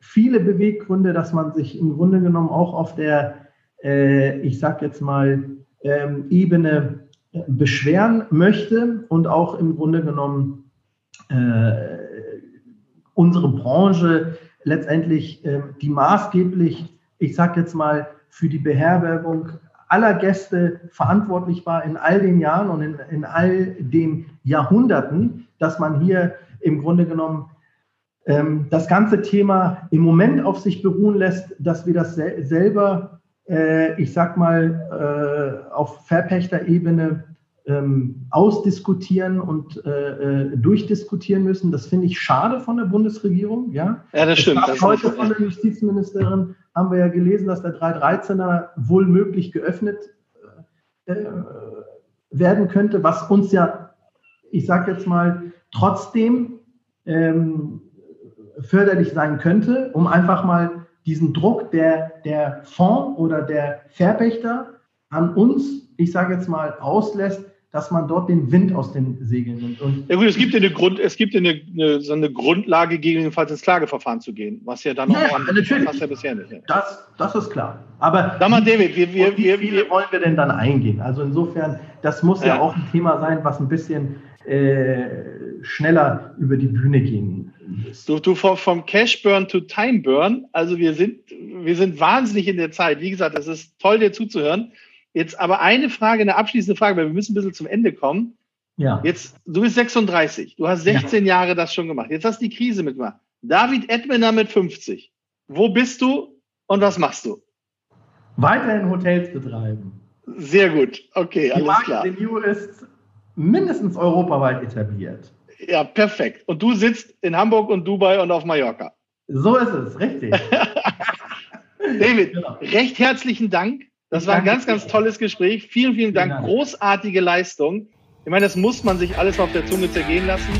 viele Beweggründe, dass man sich im Grunde genommen auch auf der, äh, ich sag jetzt mal, ähm, Ebene beschweren möchte und auch im Grunde genommen äh, unsere Branche letztendlich äh, die maßgeblich, ich sage jetzt mal, für die Beherbergung aller Gäste verantwortlich war in all den Jahren und in, in all den Jahrhunderten, dass man hier im Grunde genommen ähm, das ganze Thema im Moment auf sich beruhen lässt, dass wir das sel selber, äh, ich sag mal, äh, auf Verpächterebene ähm, ausdiskutieren und äh, äh, durchdiskutieren müssen. Das finde ich schade von der Bundesregierung. Ja, ja das stimmt. Das heute von der Justizministerin haben wir ja gelesen, dass der 313er wohl möglich geöffnet äh, werden könnte, was uns ja, ich sage jetzt mal, trotzdem ähm, förderlich sein könnte, um einfach mal diesen Druck der, der Fonds oder der Verpächter an uns, ich sage jetzt mal, auslässt, dass man dort den Wind aus den Segeln nimmt. Und ja gut, es gibt ja eine, Grund, es gibt eine, eine, so eine Grundlage, gegebenenfalls ins Klageverfahren zu gehen, was ja dann auch natürlich. was ja bisher nicht. Ja. das, das ist klar. Aber Sag mal, David, wir, wir, wie viele wir, wollen wir denn dann eingehen? Also insofern, das muss ja, Ja. auch ein Thema sein, was ein bisschen äh, schneller über die Bühne gehen muss. Du, du vom, vom Cash Burn to Time Burn, also wir sind, wir sind wahnsinnig in der Zeit. Wie gesagt, es ist toll, dir zuzuhören. Jetzt aber eine Frage, eine abschließende Frage, weil wir müssen ein bisschen zum Ende kommen. Ja. Jetzt, du bist 36, du hast 16 Jahre das schon gemacht. Jetzt hast du die Krise mitgemacht. David Edmender mit 50. Wo bist du und was machst du? Weiterhin Hotels betreiben. Sehr gut. Okay, Die alles Marke klar. New ist mindestens europaweit etabliert. Ja, perfekt. Und du sitzt in Hamburg und Dubai und auf Mallorca. So ist es, richtig. (laughs) David, Genau. recht herzlichen Dank. Das war ein ganz, ganz tolles Gespräch. Vielen, vielen. Dank. Großartige Leistung. Ich meine, das muss man sich alles auf der Zunge zergehen lassen.